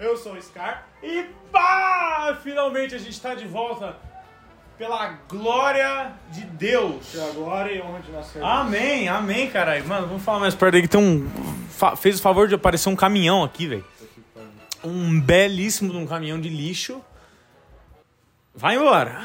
Eu sou o Scar. e pá! Finalmente a gente tá de volta pela glória de Deus. Pela glória e honra de nosso Senhor. Amém, amém, caralho. Mano, vamos falar mais perto aí que tem um. Fez o favor de aparecer um caminhão aqui, velho. Um belíssimo de um caminhão de lixo. Vai embora.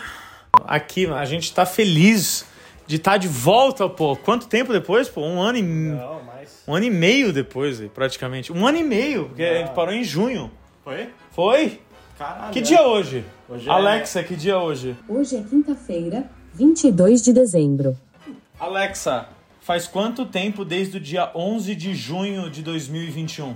Aqui, a gente tá feliz de estar de volta, pô. Quanto tempo depois, pô? Um ano e. Não, mas. Um ano e meio depois, praticamente. Um ano e meio, porque a gente parou em junho. Foi? Foi? Caralho. Que é. dia hoje? Hoje é- Alexa, que dia é hoje? Hoje é quinta-feira, 22 de dezembro. Alexa, faz quanto tempo desde o dia 11 de junho de 2021?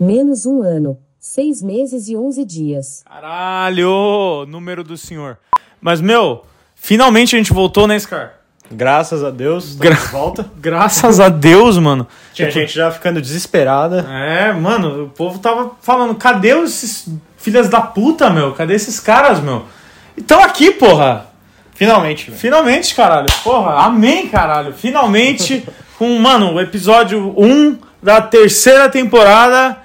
Menos um ano, seis meses e 11 dias. Caralho! Número do senhor. Mas, meu, finalmente a gente voltou, né, Scar? Graças a Deus, Gra- de volta. Graças a Deus, mano. Tinha gente já ficando desesperada. É, mano, o povo tava falando, cadê esses filhas da puta, meu? Cadê esses caras, meu? Então aqui, porra. Finalmente. Finalmente, caralho. Porra, amém, caralho. Finalmente, com, mano, o episódio 1 da terceira temporada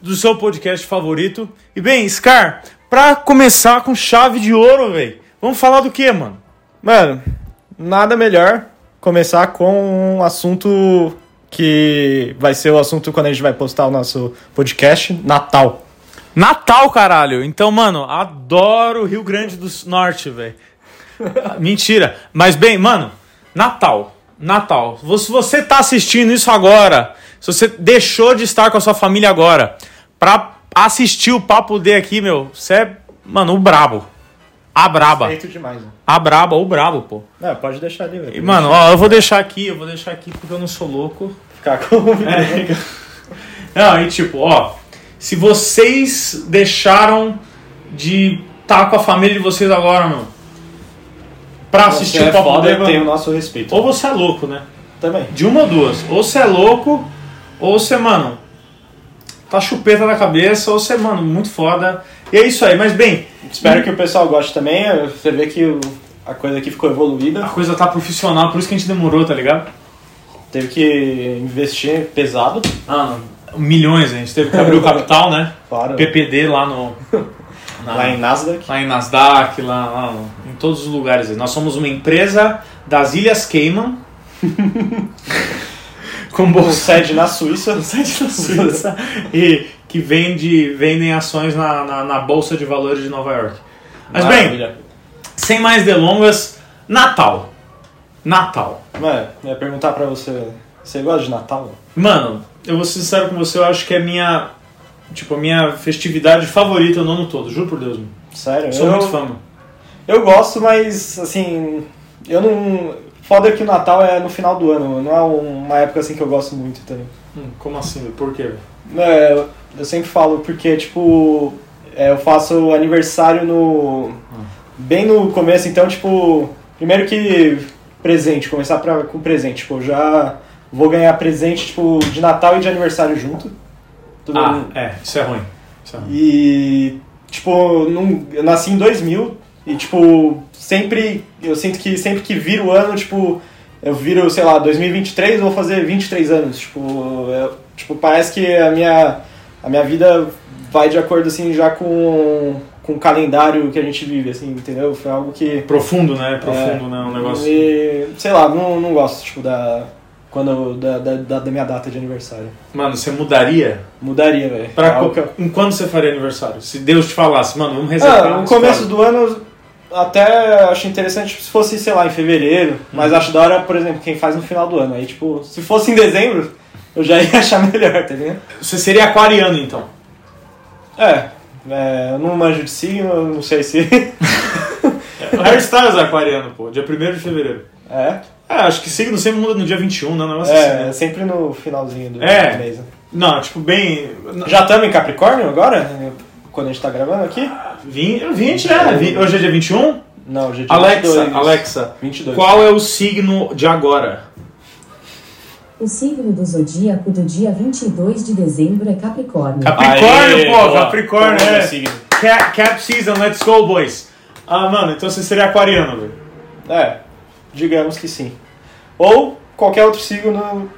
do seu podcast favorito. E bem, Scar, pra começar com chave de ouro, velho, vamos falar do que, mano? Mano, nada melhor começar com um assunto que vai ser o assunto quando a gente vai postar o nosso podcast, Natal. Natal, caralho. Então, mano, adoro o Rio Grande do Norte, velho. Mentira. Mas bem, mano, Natal. Natal. Se você tá assistindo isso agora, se você deixou de estar com a sua família agora pra assistir o Papo D aqui, meu, você é, mano, o brabo. A braba. Feito demais, né? A braba, o brabo, pô. Não, pode deixar ali, E, velho. mano, ó, eu vou deixar aqui, eu vou deixar aqui porque eu não sou louco. Ficar com É. Não, e tipo, ó, se vocês deixaram de estar com a família de vocês agora, mano, pra assistir Você é o Papo foda, Deva, tem o nosso respeito. ou você é louco, né? Também. De uma ou duas. Ou você é louco, ou você, mano, tá chupeta na cabeça, ou você, mano, muito foda. E é isso aí, mas bem, Espero que o pessoal goste também. Você vê que a coisa aqui ficou evoluída. a coisa tá profissional, por isso que a gente demorou, tá ligado? Teve que investir pesado. Ah, milhões, a gente teve que abrir o capital, né? Claro. PPD lá no. na- Lá em Nasdaq. lá em Nasdaq, lá, lá no- em todos os lugares. Nós somos uma empresa das Ilhas Cayman. com Com sede na Suíça. sede na Suíça e que vende, vendem ações na, na, na Bolsa de Valores de Nova York. Mas bem, Maravilha. sem mais delongas, Natal. Natal. Eu ia perguntar pra você. Você gosta de Natal? Mano, eu vou ser sincero com você, eu acho que é a minha. Tipo, a minha festividade favorita no ano todo, juro por Deus, mano. Sério? Sou eu, muito fã, eu gosto, mas assim. Eu não. Foda que o Natal é no final do ano, não é uma época assim que eu gosto muito, entendeu? Hum, como assim? Por quê? É, eu- sempre falo porque, tipo, é, eu faço aniversário no. Bem no começo, então, tipo. Primeiro que presente, começar pra, com presente. Tipo, eu já vou ganhar presente, tipo, de Natal e de aniversário junto. Tudo- Ah, é, isso é ruim. Isso é ruim. E, tipo, num- eu nasci em 2000 e, tipo, sempre, eu sinto que sempre que vira o ano, tipo, eu viro, sei lá, 2023 eu vou fazer 23 anos. Tipo, eu- tipo parece que a minha, a minha vida vai de acordo, assim, já com, com o calendário que a gente vive, assim, entendeu? Foi algo que... Profundo, né? Profundo, né? Um negócio. E, sei lá, não, não gosto, tipo, da... Quando, da, da, da minha data de aniversário. Mano, você mudaria? Mudaria, velho. Pra É algo em quando você faria aniversário? Se Deus te falasse, mano, vamos resetar. Ah, no começo do ano até acho interessante se fosse, sei lá, em fevereiro, mas acho da hora, por exemplo, quem faz no final do ano. Aí, tipo, se fosse em dezembro, eu já ia achar melhor, tá ligado? Você seria aquariano, então. É, é, eu não manjo de signo, eu não sei se. O Harry Styles é aquariano, pô, dia 1 de fevereiro. é, É, acho que signo sempre muda no dia 21, né? Um negócio assim, é, né? é sempre no finalzinho do É. mês. né? Não, tipo, bem. Já estamos em Capricórnio agora? Quando a gente tá gravando aqui? 20, 20 é. vi- Hoje é dia 21? Não, hoje é dia Alexa, 22. Alexa, 22. qual é o signo de agora? O signo do zodíaco do dia 22 de dezembro é Capricórnio. Capricórnio, Aê, pô, boa. Capricórnio, é. Cap, cap season, let's go, boys. Ah, mano, então você seria aquariano, velho. É, digamos que sim. Ou qualquer outro signo.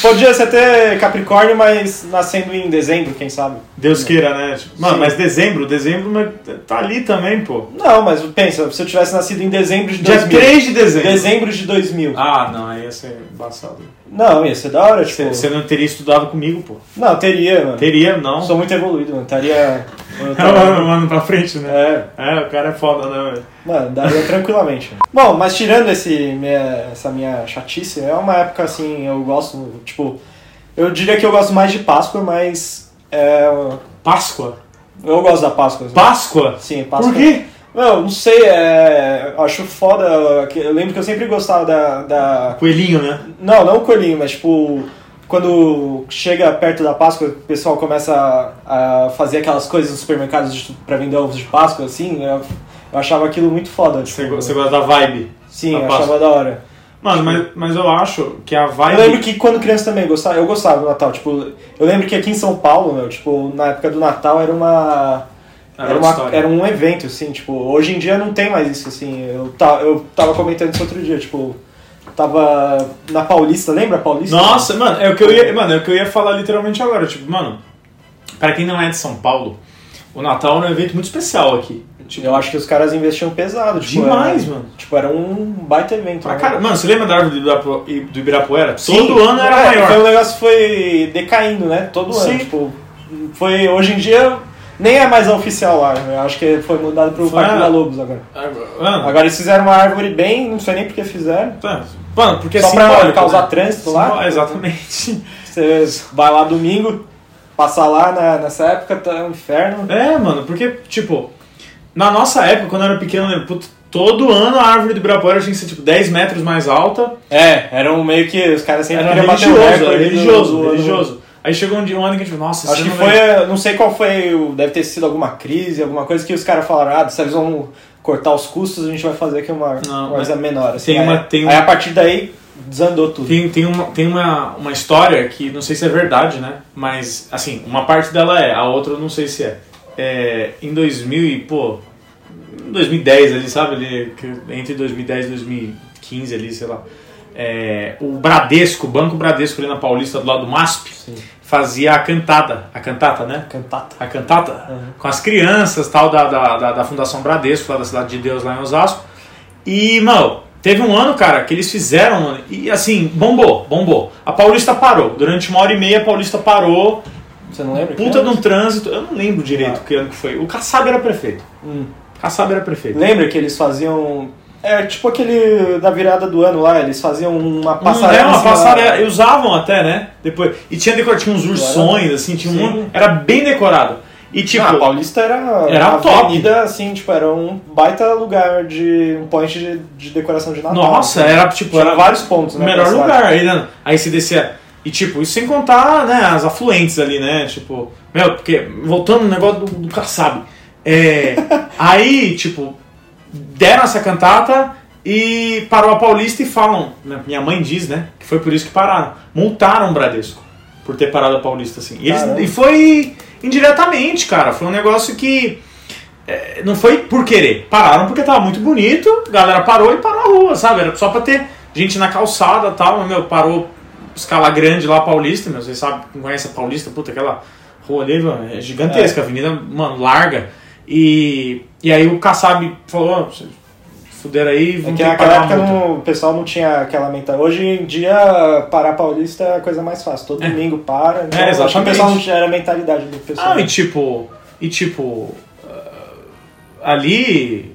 Podia ser até Capricórnio, mas nascendo em dezembro, quem sabe? Deus queira, né? Mano, Sim. mas dezembro, dezembro tá ali também, pô. Não, mas pensa, se eu tivesse nascido em dezembro de Dia 2000. 3 de dezembro. Dezembro de 2000. Ah, não, aí ia ser embaçado. Não, ia ser da hora, tipo. Você, você não teria estudado comigo, pô. Não, teria, mano. Teria, não. Sou muito evoluído, mano. Estaria. Eu É, tava- mano, mano, pra frente, né? É, É, o cara é foda, né, velho? mano, daria tranquilamente. Bom, mas tirando esse, minha- essa minha chatice, é uma época assim, eu gosto, tipo. Eu diria que eu gosto mais de Páscoa, mas. É, Páscoa? eu gosto da Páscoa. Páscoa? Sim, Páscoa. Por quê? Não, não sei, é, acho foda. Eu lembro que eu sempre gostava da, da. Coelhinho, né? Não, não o coelhinho, mas tipo. Quando chega perto da Páscoa, o pessoal começa a, a fazer aquelas coisas nos supermercados de- pra vender ovos de Páscoa, assim, eu, eu achava aquilo muito foda. Você, Tipo, você gosta da vibe? sim, da eu Páscoa. achava da hora. Mano, mas, mas eu acho que a vibe. Eu lembro que quando criança também gostava, eu gostava do Natal, tipo, eu lembro que aqui em São Paulo, meu, tipo, na época do Natal era uma Era era, uma, era um evento, assim, tipo, hoje em dia não tem mais isso, assim, eu, ta, eu tava comentando isso outro dia, tipo, tava na Paulista, lembra a Paulista? Nossa, mano, é o que eu ia, mano, é o que eu ia falar literalmente agora. Tipo, mano, pra quem não é de São Paulo, o Natal é um evento muito especial aqui. Tipo, Eu acho que os caras investiam pesado, tipo, Demais, era, mano. Tipo, era um baita evento. né? cara, mano, você lembra da árvore do Ibirapu- do Ibirapuera? Sim, Todo ano era é, maior. Foi, o negócio foi decaindo, né? Todo Sim. ano, tipo, foi, hoje em dia nem é mais a oficial lá, eu acho que foi mudado pro Foi Parque a- da Lobos agora. Mano, Agora eles fizeram uma árvore bem, não sei nem porque fizeram. tá. Mano, porque Só pra simbólico, causar né? trânsito lá? Exatamente. Você vai lá domingo, passa lá na- nessa época, tá um inferno. É, mano, porque, tipo, na nossa época, quando eu era pequeno, eu lembro, puto, todo ano a árvore do Ibirapuera tinha que ser, tipo, 10 metros mais alta. É, era um meio que os caras sempre Era queriam bater o religioso, recorde era do- religioso, do ano. religioso. Aí chegou um, dia, um ano que a gente falou, nossa, Acho que foi, vai- não sei qual foi, deve ter sido alguma crise, alguma coisa que os caras falaram, ah, se eles vão cortar os custos, a gente vai fazer aqui uma Não, coisa menor. Assim, tem aí, uma- tem aí um- a partir daí desandou tudo. Tem, tem, uma, tem uma, uma história que não sei se é verdade, né? Mas, assim, uma parte dela é, a outra eu não sei se é. é em 2000 e, pô, em 2010 ali, sabe? Ali, que entre 2010 e 2015 ali, sei lá. É, o Bradesco, o Banco Bradesco ali na Paulista, do lado do MASP, Sim. fazia a cantada, a cantata, né? Cantata. a cantata Uhum. com as crianças tal da, da, da, da Fundação Bradesco, lá da Cidade de Deus, lá em Osasco. E, mano, teve um ano, cara, que eles fizeram, mano, e assim, bombou, bombou. A Paulista parou. Durante uma hora e meia a Paulista parou. Você não lembra? Puta de um trânsito. Eu não lembro direito Ah. que ano que foi. O Kassab era prefeito. Hum. Kassab era prefeito. Lembra que eles faziam... É tipo aquele da virada do ano lá, eles faziam uma Passarela, passarela. é, uma passarela, e usavam até, né? Depois. E tinha decor, tinha uns ursões, assim, tinha um. Era bem decorado. E tipo. Ah, a Paulista era, Era uma top. avenida, assim, tipo, era um baita lugar de um point de, de decoração de Natal. Nossa, assim. era tipo. Tinha Era vários pontos, o né? melhor lugar. Aí, né, aí você descia. E tipo, isso sem contar, né, as afluentes ali, né? Tipo, meu, porque, voltando no negócio do, do Kassab. É, aí, tipo, deram essa cantata e parou a Paulista e falam, né, minha mãe diz, né, que foi por isso que pararam. Multaram o Bradesco por ter parado a Paulista assim. E, eles, e foi indiretamente, cara. Foi um negócio que é, não foi por querer. Pararam porque tava muito bonito, a galera parou e parou a rua, sabe? Era só pra ter gente na calçada e tal, mas, meu, parou escala grande lá, Paulista, meu, vocês sabem, conhece a Paulista, puta, aquela rua ali, mano, é gigantesca, a avenida, mano, larga. E, e aí o Kassab falou, ó, vocês fuderam aí, É vamos ter que naquela época não- o pessoal não tinha aquela mentalidade. Hoje em dia, parar Paulista é a coisa mais fácil. Todo É. domingo para. Então, É, que o exatamente. pessoal não tinha era a mentalidade do pessoal. Ah, e tipo, e tipo, ah, ali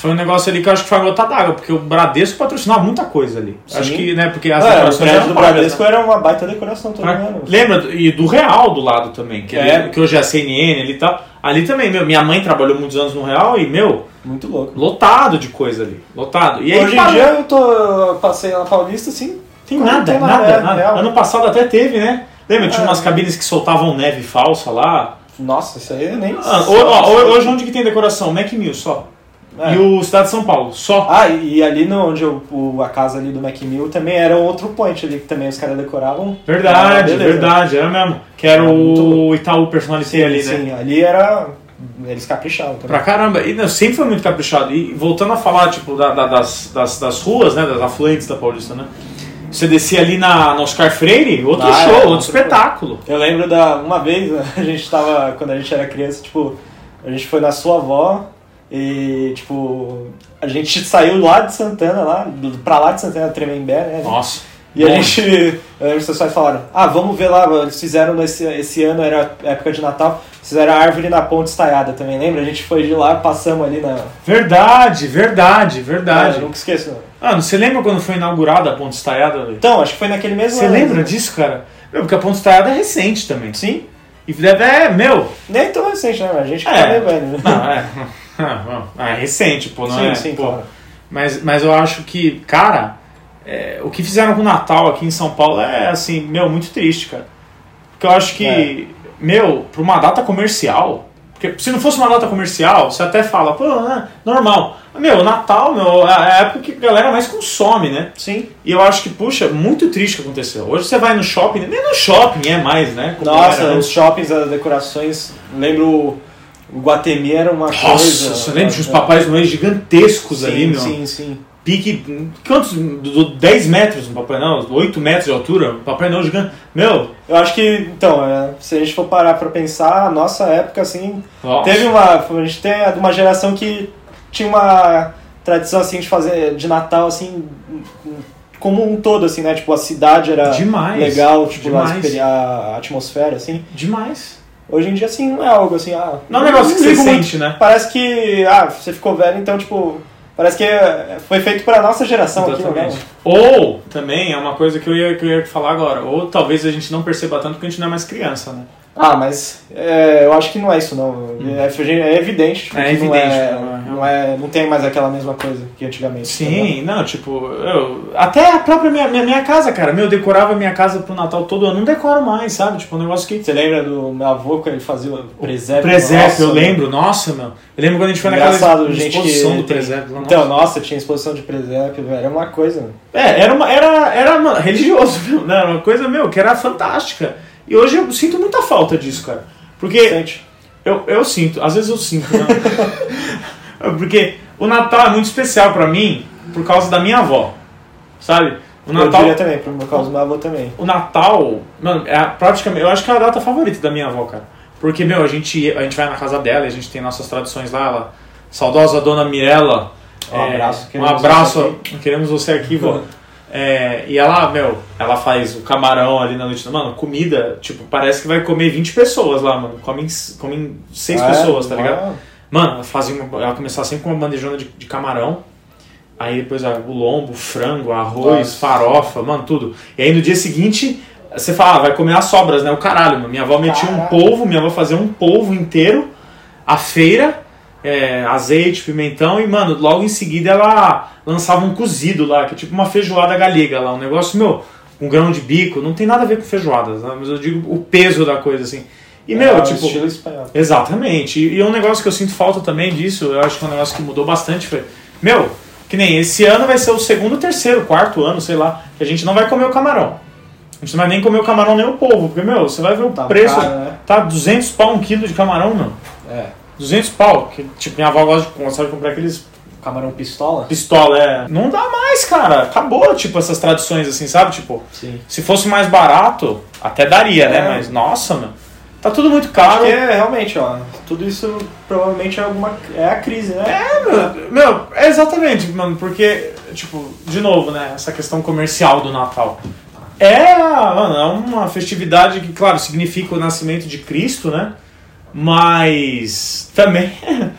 foi um negócio ali que eu acho que foi a gota d'água, porque o Bradesco patrocinava muita coisa ali. Sim. Acho que, né, porque as É, o decorações eram do pagas, Bradesco né? era uma baita decoração todo Pra- ano. Lembra? E do Real do lado também, que, É. ali- que hoje é a CNN ali e tal. Ali também, meu, minha mãe trabalhou muitos anos no Real e, meu, Muito louco. lotado de coisa ali. Lotado. E aí Hoje em parou. dia eu tô, passei na Paulista assim. Tem nada, tem nada, nada. Ano passado até teve, né? Lembra? Tinha É. umas cabines que soltavam neve falsa lá. Nossa, isso aí eu nem. Ah, hoje onde que tem decoração? Mac Mill só. É. E o Estado de São Paulo, só. Ah, e ali no, onde eu, o, a casa ali do Macmill também era outro point ali que também os caras decoravam. Verdade, Ah, beleza. verdade, era mesmo. Que era muito o Itaú Personalité Sim, ali, né? sim, ali era. Eles caprichavam também. Pra caramba, e não, sempre foi muito caprichado. E voltando a falar, tipo, da- da- das, das, das ruas, né, das afluentes da Paulista, né? Você descia ali na, no Oscar Freire, outro Ah, show, é, outro outro espetáculo. Eu lembro da. Uma vez, a gente tava. Quando a gente era criança, tipo, a gente foi na sua avó e, tipo, a gente saiu lá de Santana, lá, pra lá de Santana, Tremembé, né? Nossa. E a gente. Os seus pais falaram: Ah, vamos ver lá. Eles fizeram nesse esse ano, era época de Natal, fizeram a árvore na ponte estaiada também, lembra? A gente foi de lá, passamos ali na. Verdade, verdade, Ah, verdade. eu nunca esqueço. não. Ah, você lembra quando foi inaugurada a Ponte Estaiada? velho? Então, acho que foi naquele mesmo Você ano. lembra disso, cara? Meu, porque a Ponte Estaiada é recente também. Sim. E deve, é, meu. Nem tão recente, né? A gente É. tá velho, né? Não, é. É recente, pô, não sim, é? sim, pô. claro. Mas, mas eu acho que, cara, é, o que fizeram com o Natal aqui em São Paulo é, assim, meu, muito triste, cara. Porque eu acho que, É. meu, pra uma data comercial. Porque se não fosse uma data comercial, você até fala, pô, é normal. Meu, Natal, meu, é a época que a galera mais consome, né? Sim. E eu acho que, puxa, muito triste que aconteceu. Hoje você vai no shopping, nem no shopping é mais, né? Como Nossa, era os shoppings, as decorações. Lembro o Guatemi era uma Nossa, coisa. você lembra? Tinha uns papais noéis gigantescos sim, ali, meu. Sim, sim. Pique. Quantos? Do- do 10 metros um Papai Noel? 8 metros de altura? Um Papai Noel gigante. Meu, Eu acho que, então, é, se a gente for parar pra pensar, a nossa época, assim, nossa. teve uma. A gente tem uma geração que tinha uma tradição, assim, de fazer de Natal, assim, como um todo, assim, né? Tipo, a cidade era Demais. legal, tipo, Demais. a atmosfera, assim. Demais. Hoje em dia, assim, não é algo assim, ah. Não é um negócio que você muito. sente, né? Parece que, ah, você ficou velho, então, tipo, parece que foi feito pra nossa geração aqui, né? Exatamente. Ou, também, é uma coisa que eu, ia, que eu ia falar agora, ou talvez a gente não perceba tanto porque a gente não é mais criança, né? Ah, mas é, eu acho que não é isso, não. É, é evidente. tipo, É que não evidente, é, não é- não, é, não tem mais aquela mesma coisa que antigamente. tá Sim, não, tipo, eu. Até a própria minha, minha, minha casa, cara. Meu, eu decorava minha casa pro Natal todo ano. Não decoro mais, sabe? Tipo, um negócio que. Você lembra do meu avô quando ele fazia o presépio? Presépio, Nossa, eu lembro, nossa, meu. Eu lembro quando a gente foi Engraçado, ex- gente exposição que do tem- presépio. Então, nossa. nossa, tinha exposição de presépio, velho, era uma coisa. né? É, era, uma, era, era mano, religioso, meu, né? Era uma coisa, meu, que era fantástica. E hoje eu sinto muita falta disso, cara. Porque Sente. eu, eu sinto, às vezes eu sinto, né? Porque o Natal é muito especial pra mim por causa da minha avó, sabe? O Eu Natal, diria também, por causa do meu avô também. o Natal, mano, é praticamente, eu acho que é a data favorita da minha avó, cara. Porque, meu, a gente, a gente vai na casa dela, e a gente tem nossas tradições lá, ela, saudosa dona Mirella. Um abraço, um queremos abraço, você queremos você aqui, vó. É, e ela, meu, ela faz o camarão ali na noite. Mano, comida, tipo, parece que vai comer 20 pessoas lá, mano. Comem, comem 6 Ah, é? pessoas, tá ligado? Mano, ela fazia ela começava sempre com uma bandejona de, de camarão. Aí depois ah, o lombo, frango, arroz, Nossa. farofa, mano, tudo. E aí no dia seguinte, você fala, ah, vai comer as sobras, né? O caralho, mano. Minha avó metia um Caralho. polvo, minha avó fazia um polvo inteiro, a feira, é, azeite, pimentão, e, mano, logo em seguida ela lançava um cozido lá, que é tipo uma feijoada galega lá, um negócio, meu, com grão de bico, não tem nada a ver com feijoadas, né? mas eu digo o peso da coisa, assim. E, meu, é, tipo. estilo espanhol. Exatamente. E, e um negócio que eu sinto falta também disso, eu acho que é um negócio que mudou bastante foi. Meu, que nem esse ano vai ser o segundo, terceiro, quarto ano, sei lá, que a gente não vai comer o camarão. A gente não vai nem comer o camarão nem o polvo, porque, meu, você vai ver o Tá preço. caro, né? Tá 200 pau um quilo de camarão, mano. É. 200 pau. Que, tipo, minha avó gosta de, comprar aqueles Camarão pistola? pistola, é. Não dá mais, cara. Acabou, tipo, essas tradições assim, sabe? Tipo, Sim. se fosse mais barato, até daria, né? É. Mas, nossa, meu. Tá tudo muito caro. que é realmente, ó. Tudo isso provavelmente é alguma. É a crise, né? Meu, meu, é exatamente, mano, porque, tipo, de novo, né, essa questão comercial do Natal. É, mano, é uma festividade que, claro, significa o nascimento de Cristo, né? Mas também.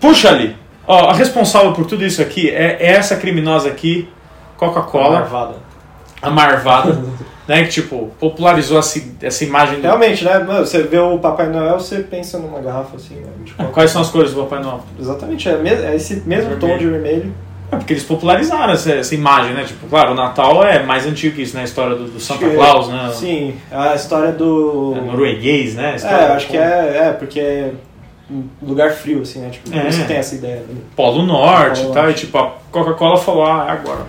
Puxa ali. Ó, a responsável por tudo isso aqui é essa criminosa aqui, Coca-Cola, Marvada. a Marvada, né? Que, tipo, popularizou essa, essa imagem do. Realmente, né? Mano, Você vê o Papai Noel, você pensa numa garrafa assim, né? Coca. Quais são as cores do Papai Noel? Exatamente, é, é esse mesmo tom de vermelho. É porque eles popularizaram essa, essa imagem, né? Tipo, claro, o Natal é mais antigo que isso, né? A história do, do Santa que- Claus, né? Sim, a história do. É norueguês, né? É, acho que é, é, porque é um lugar frio, assim, né? Tipo, É. que tem essa ideia. né? Polo Norte Polo e tal. E tipo, a Coca-Cola falou, ah, é agora.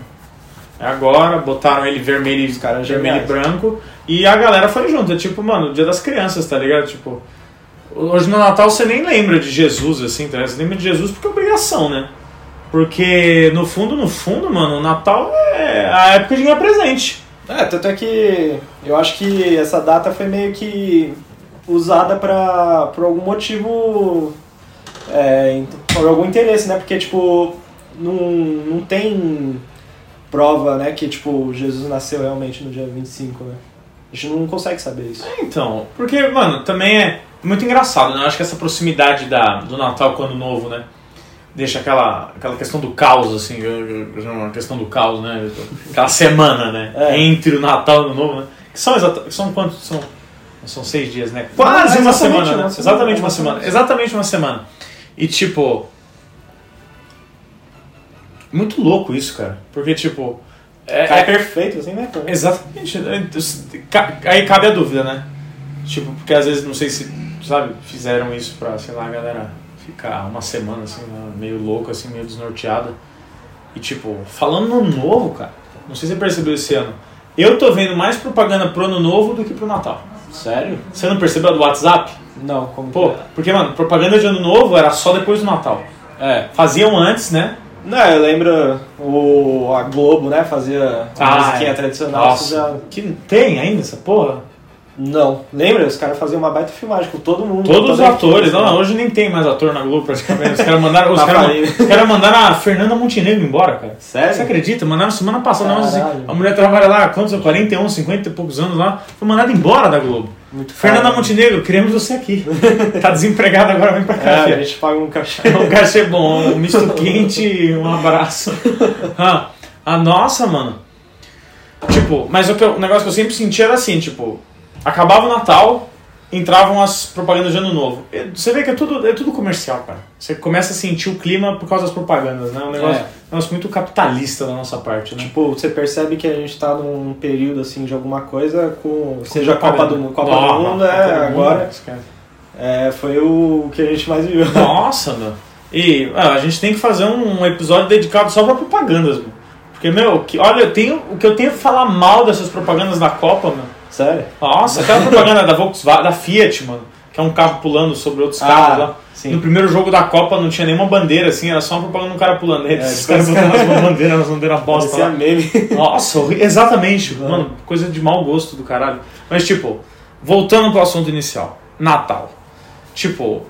É agora, botaram ele vermelho, e- caras vermelho e branco. E a galera foi junto. É tipo, mano, o dia das crianças, tá ligado? Tipo, hoje no Natal você nem lembra de Jesus, assim, tá ligado? Você lembra de Jesus porque é obrigação, né? Porque no fundo, no fundo, mano, o Natal é a época de ganhar presente. É, tanto é que eu acho que essa data foi meio que usada pra, por algum motivo, é, por algum interesse, né? Porque, tipo, não, não tem prova, né, que, tipo, Jesus nasceu realmente no dia 25, né? A gente não consegue saber isso. É, então, porque, mano, também é muito engraçado, né? Eu acho que essa proximidade da, do Natal com o Ano Novo, né? Deixa aquela, aquela questão do caos, assim, eu- eu- eu- a questão do caos, né? Aquela semana, né? É. Entre o Natal e o Novo, né? Que são, exata, são quantos? São, são seis dias, né? Quase Não, uma exatamente semana, uma né? semana, Exatamente uma uma semana. semana. Exatamente uma semana. E, tipo... Muito louco isso, cara. Porque, tipo... É, Cara, é- perfeito, assim, né? cara? Exatamente. Aí cabe a dúvida, né? Tipo, porque às vezes, não sei se, sabe, fizeram isso pra, sei lá, a galera ficar uma semana, assim, né, meio louco, assim, meio desnorteada. E, tipo, falando no Ano novo, cara, não sei se você percebeu esse ano, eu tô vendo mais propaganda pro ano novo do que pro Natal. Sério? Você não percebeu a do WhatsApp? Não, como Pô, que porque, mano, propaganda de ano novo era só depois do Natal. é? Faziam antes, né? Não, eu lembro o, a Globo, né? Fazia a Ah, musiquinha é. tradicional. isso Nossa, já- que tem ainda essa porra? Não, lembra? Os caras faziam uma baita filmagem com todo mundo. Todos os atores, né? não, não, hoje nem tem mais ator na Globo praticamente. Os caras mandaram, os Tá falido. os caras mandaram a Fernanda Montenegro embora, cara. Sério? Você acredita? Mandaram semana passada, assim, a mulher trabalha lá, quantos? 41, 50 e poucos anos lá, foi mandada embora da Globo. Muito Fernanda caro. Montenegro, queremos você aqui. tá desempregada agora, vem pra cá. É, a gente paga um cachê. Um cachê bom, um misto quente, um abraço. Ah, a nossa, mano. Tipo, mas o, que o negócio que eu sempre senti era assim, tipo, acabava o Natal, entravam as propagandas de ano novo. E Você vê que é tudo, é tudo comercial, cara. Você começa a sentir o clima por causa das propagandas, né? Um negócio, É. um negócio muito capitalista da nossa parte, né? Tipo, você percebe que a gente tá num período assim de alguma coisa com. Seja a Copa do, Copa Não, do Mundo, Copa é, do Mundo, agora. É, foi o que a gente mais viu. Nossa, meu. E ah, a gente tem que fazer um episódio dedicado só pra propagandas, meu. Porque, meu, que, olha, eu tenho, o que eu tenho que falar mal dessas propagandas da Copa, meu. Sério? Nossa, aquela propaganda da Volkswagen, da Fiat, mano. Que é um carro pulando sobre outros carros lá. Ah, sim. No primeiro jogo da Copa não tinha nenhuma bandeira, assim, era só uma propaganda de um cara pulando. Eles, É, os caras botando umas bandeiras, umas bandeiras bosta lá. meme. Nossa, exatamente. Uhum. Mano, coisa de mau gosto do caralho. Mas, tipo, voltando pro assunto inicial. Natal. Tipo,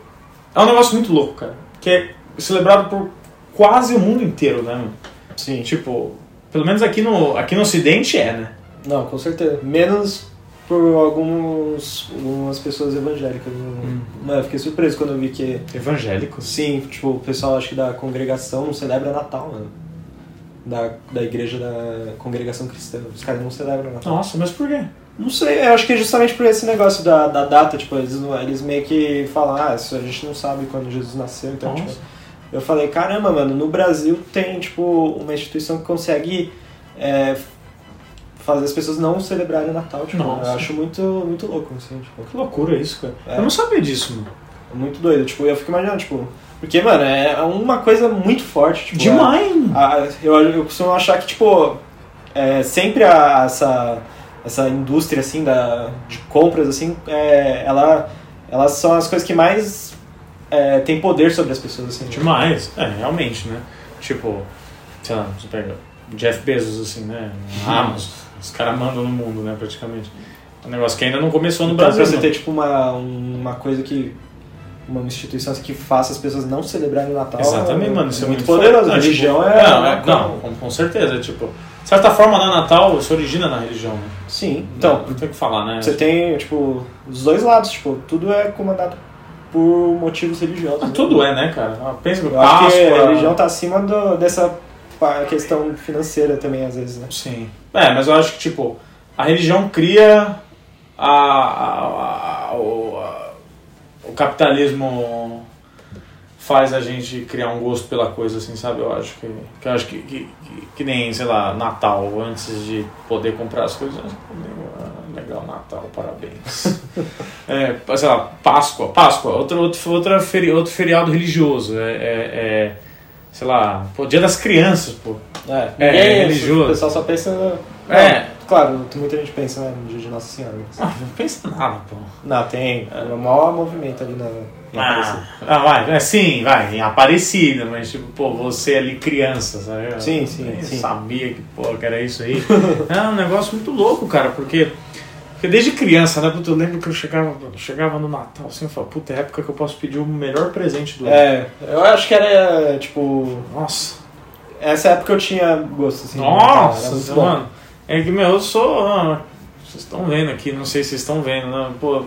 é um negócio muito louco, cara. Que é celebrado por quase o mundo inteiro, né, mano? Sim. Tipo, pelo menos aqui no, aqui no Ocidente é, né? Não, com certeza. Menos por alguns, algumas pessoas evangélicas. Hum. Mano, eu fiquei surpreso quando eu vi que. Evangélicos. Sim, tipo, o pessoal acho que da congregação não celebra Natal, mano. Da, da igreja da congregação cristã. Os caras não celebram Natal. Nossa, mas por quê? Não sei, eu acho que é justamente por esse negócio da, da data, tipo, eles, eles meio que falam, ah, isso a gente não sabe quando Jesus nasceu, então, Nossa. tipo, eu falei, caramba, mano, no Brasil tem, tipo, uma instituição que consegue é, fazer as pessoas não celebrarem o Natal, tipo, Nossa. eu acho muito, muito louco, assim, tipo, Que loucura isso, cara. É. Eu não sabia disso, mano. muito doido, tipo, eu fico imaginando, tipo, porque, mano, é uma coisa muito forte, tipo, Demais, mano. a- eu, eu costumo achar que, tipo, é, sempre a- essa, essa indústria, assim, da, de compras, assim, é, ela, elas são as coisas que mais é, tem poder sobre as pessoas, assim. tipo. Demais. É, realmente, né? Tipo, sei lá, você pega Jeff Bezos, assim, né? Amazon. Os caras mandam no mundo, né, praticamente. É um negócio que ainda não começou no Então, Brasil. pra você ter, tipo, uma, uma coisa que... Uma instituição que faça as pessoas não celebrarem o Natal. Exatamente, mano. Isso é muito poderoso. forte. A religião tipo, é... Não, é é- não, com, com certeza. Tipo, de certa forma, no Natal se origina na religião, né? Sim. Então, não tem o que falar, né? Você tem, tipo, os dois lados, tipo, tudo é comandado por motivos religiosos. Ah, né? tudo é, né, cara? Ah, Pensa que Eu acho que a Páscoa- religião tá acima do- dessa pa- questão financeira também, às vezes, né? Sim. É, mas eu acho que, tipo, a religião cria a, a- a- o, a- o capitalismo faz a gente criar um gosto pela coisa, assim, sabe? Eu acho que, que eu acho que, que, que, que nem, sei lá, Natal, antes de poder comprar as coisas, ah, legal, Natal, parabéns. é, sei lá, Páscoa, Páscoa, outro, outro, outra feri, outro feriado religioso, é, é- é, sei lá, pô, Dia das Crianças, pô. É, É, religioso. O pessoal só pensa. no- É, Claro, muita gente pensa né, no dia de Nossa Senhora. mas- Ah, não pensa nada, pô. Não, tem. É o maior movimento ali na. Ah, ah, vai, é, sim, vai, em Aparecida, mas tipo, pô, você ali criança, sabe? Eu Sim, sim, nem sim. sabia que, pô, que era isso aí. é um negócio muito louco, cara, porque, porque desde criança, né, puta, eu lembro que eu chegava, chegava no Natal, assim, eu falava, puta, é a época que eu posso pedir o melhor presente do ano. É, eu acho que era, tipo. Nossa, Essa época eu tinha gosto, assim. Natal, nossa, bom. mano, é que, meu, eu sou, ah, vocês estão vendo aqui, não sei se vocês estão vendo, né, pô,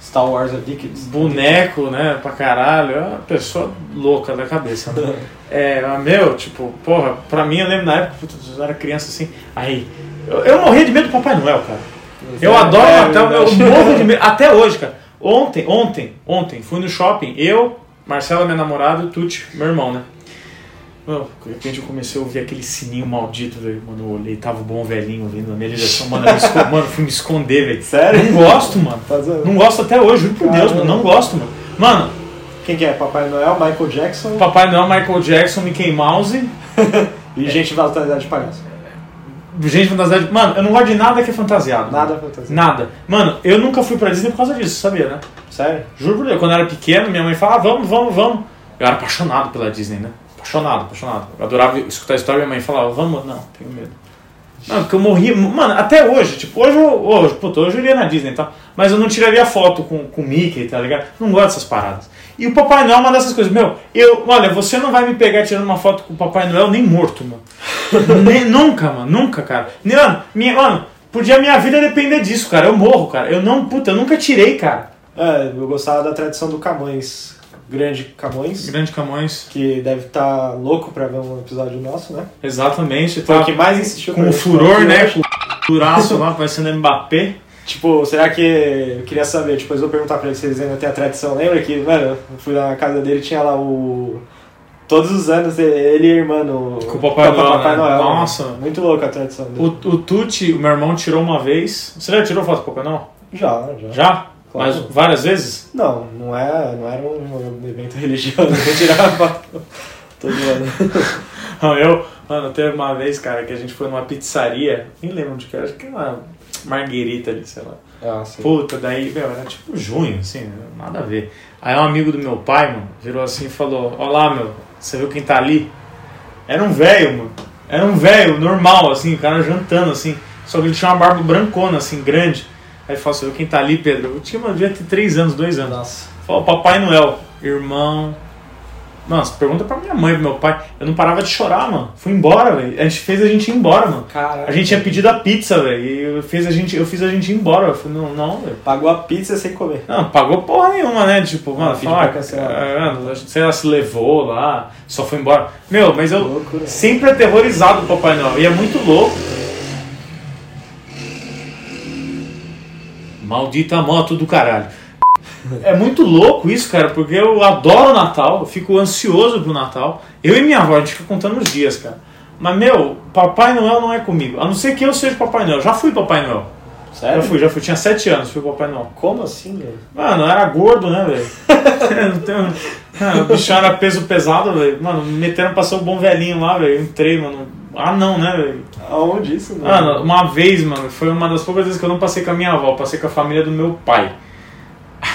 Star Wars Addicted. boneco, né, pra caralho, é uma pessoa louca da cabeça, né? É, meu, tipo, porra, pra mim eu lembro na época, eu era criança assim, aí, eu, eu morria de medo do Papai Noel, cara. Eu adoro É, Natal, eu morro de medo, até hoje, cara. Ontem, ontem, ontem, fui no shopping, eu, Marcela, minha namorada, e Tuti, meu irmão, né? Mano, de repente eu comecei a ouvir aquele sininho maldito, velho. Mano, eu olhei, tava o bom velhinho vindo na minha direção, mano, eu esco- mano, fui me esconder, velho. Sério? Não gosto, mano. Tá. Não gosto até hoje, juro por Deus, Caramba. mano. Não gosto, mano. Mano, Quem que é? Papai Noel, Michael Jackson Papai Noel, Michael Jackson, Mickey Mouse, e gente fantasiada de palhaço. Gente fantasiada. Mano, eu não gosto de nada que é fantasiado. Nada fantasia. Nada. Mano, eu nunca fui pra Disney por causa disso, sabia, né? Sério? Juro por Deus, quando eu era pequeno, minha mãe falava, vamos, vamos, vamos. Eu era apaixonado pela Disney, né? Apaixonado, apaixonado. Eu adorava escutar a história, minha mãe falava, vamos, não, tenho medo. Não, porque eu morria. Mano, até hoje, tipo, hoje eu. Hoje, puta, hoje eu iria na Disney e tal. Mas eu não tiraria foto com o Mickey, tá ligado? Não gosto dessas paradas. E o Papai Noel é uma dessas coisas. Meu, eu. Olha, você não vai me pegar tirando uma foto com o Papai Noel nem morto, mano. nem, nunca, mano, nunca, cara. Mano, minha, mano, podia minha vida depender disso, cara. Eu morro, cara. Eu não, puta, eu nunca tirei, cara. É, eu gostava da tradição do Camões. Grande Camões. Grande Camões. Que deve estar louco pra ver um episódio nosso, né? Exatamente. Foi Tá o que mais insistiu com o furor, né? Com o duraço lá, parecendo Mbappé. Tipo, será que. Eu queria saber, depois eu vou perguntar pra eles se eles ainda têm a tradição. Lembra que, mano, eu fui na casa dele e tinha lá o. Todos os anos ele e a irmã no. Com o Papai Noel, né? Noel. Nossa. Muito louco a tradição O, dele. o Tuti, o meu irmão, tirou uma vez. Você já tirou foto do Papai Noel? Já, já. Já? Claro. Mas várias vezes? Não, não, é, não era um evento religioso. Eu tirava foto todo ano. Não, eu, mano, teve uma vez, cara, que a gente foi numa pizzaria. Nem lembro onde que era, acho que era uma Marguerita ali, sei lá. Ah. Puta, daí, meu, era tipo junho, assim, nada a ver. Aí um amigo do meu pai, mano, virou assim e falou: Ó lá, meu, você viu quem tá ali? Era um velho, mano. Era um velho, normal, assim, o cara jantando, assim. Só que ele tinha uma barba brancona, assim, grande. Aí ele falou: Você viu quem tá ali, Pedro? Eu tinha, mano, devia ter 3 anos, 2 anos. Nossa. Falou: Papai Noel, irmão. Nossa, pergunta pra minha mãe, pro meu pai. Eu não parava de chorar, mano. Fui embora, velho. A gente fez a gente ir embora, mano. Caraca. A gente tinha pedido a pizza, velho. E eu fiz a gente, eu fiz a gente ir embora. Eu falei, não, não, velho. Pagou a pizza sem comer. Não, pagou porra nenhuma, né? Tipo, mano, Ah, pediu fala, cancelar. ah, sei lá, se levou lá, só foi embora. Meu, mas eu Loucura. sempre aterrorizado o Papai Noel. E é muito louco. Maldita moto do caralho. É muito louco isso, cara, porque eu adoro o Natal, eu fico ansioso pro Natal. Eu e minha avó, a gente fica contando os dias, cara. Mas, meu, Papai Noel não é comigo. A não ser que eu seja Papai Noel. Já fui Papai Noel. Sério? Já fui, já fui. Tinha sete anos, fui Papai Noel. Como assim, velho? Mano, eu era gordo, né, velho? O bicho era peso pesado, velho. Mano, me meteram pra ser o bom velhinho lá, velho. Eu entrei, mano. Ah, não, né, velho? Aonde isso, mano? Mano, uma vez, mano, foi uma das poucas vezes que eu não passei com a minha avó, passei com a família do meu pai.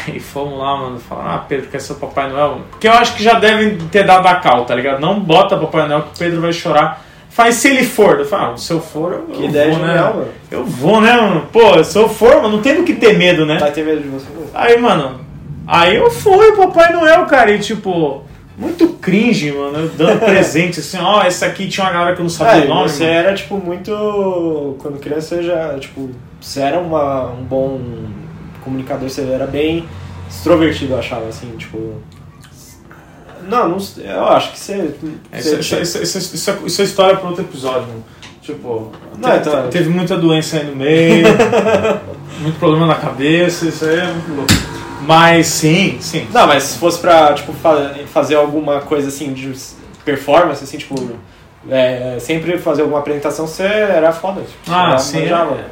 Aí fomos lá, mano, falaram, ah, Pedro, quer ser o Papai Noel? Porque eu acho que já devem ter dado a cal, tá ligado? Não bota Papai Noel que o Pedro vai chorar. Faz se ele for. Eu falo, ah, se eu for, eu, Que eu ideia vou, né? mano. Eu vou, né, mano? Pô, se eu for, mano, não tem do que ter medo, né? Vai ter medo de você mesmo. Aí, mano, aí eu fui, Papai Noel, cara, e tipo, muito cringe, mano, eu dando presente, assim, ó, esse aqui tinha uma galera que eu não sabia É, o nome. você mano. era, tipo, muito... Quando criança, você já, tipo... Você era uma, um bom comunicador, você era bem extrovertido, eu achava, assim, tipo... Não, não eu acho que você... Você Isso, é- isso é história para outro episódio, mano. Tipo, Não, te- então- te- teve muita doença aí no meio, muito problema na cabeça, isso aí é muito louco. Mas sim, sim. Não, mas se fosse pra, tipo, fa- fazer alguma coisa, assim, de performance, assim, tipo... é, sempre fazer alguma apresentação, você era foda. Tipo, Ah, sim. manjava. é.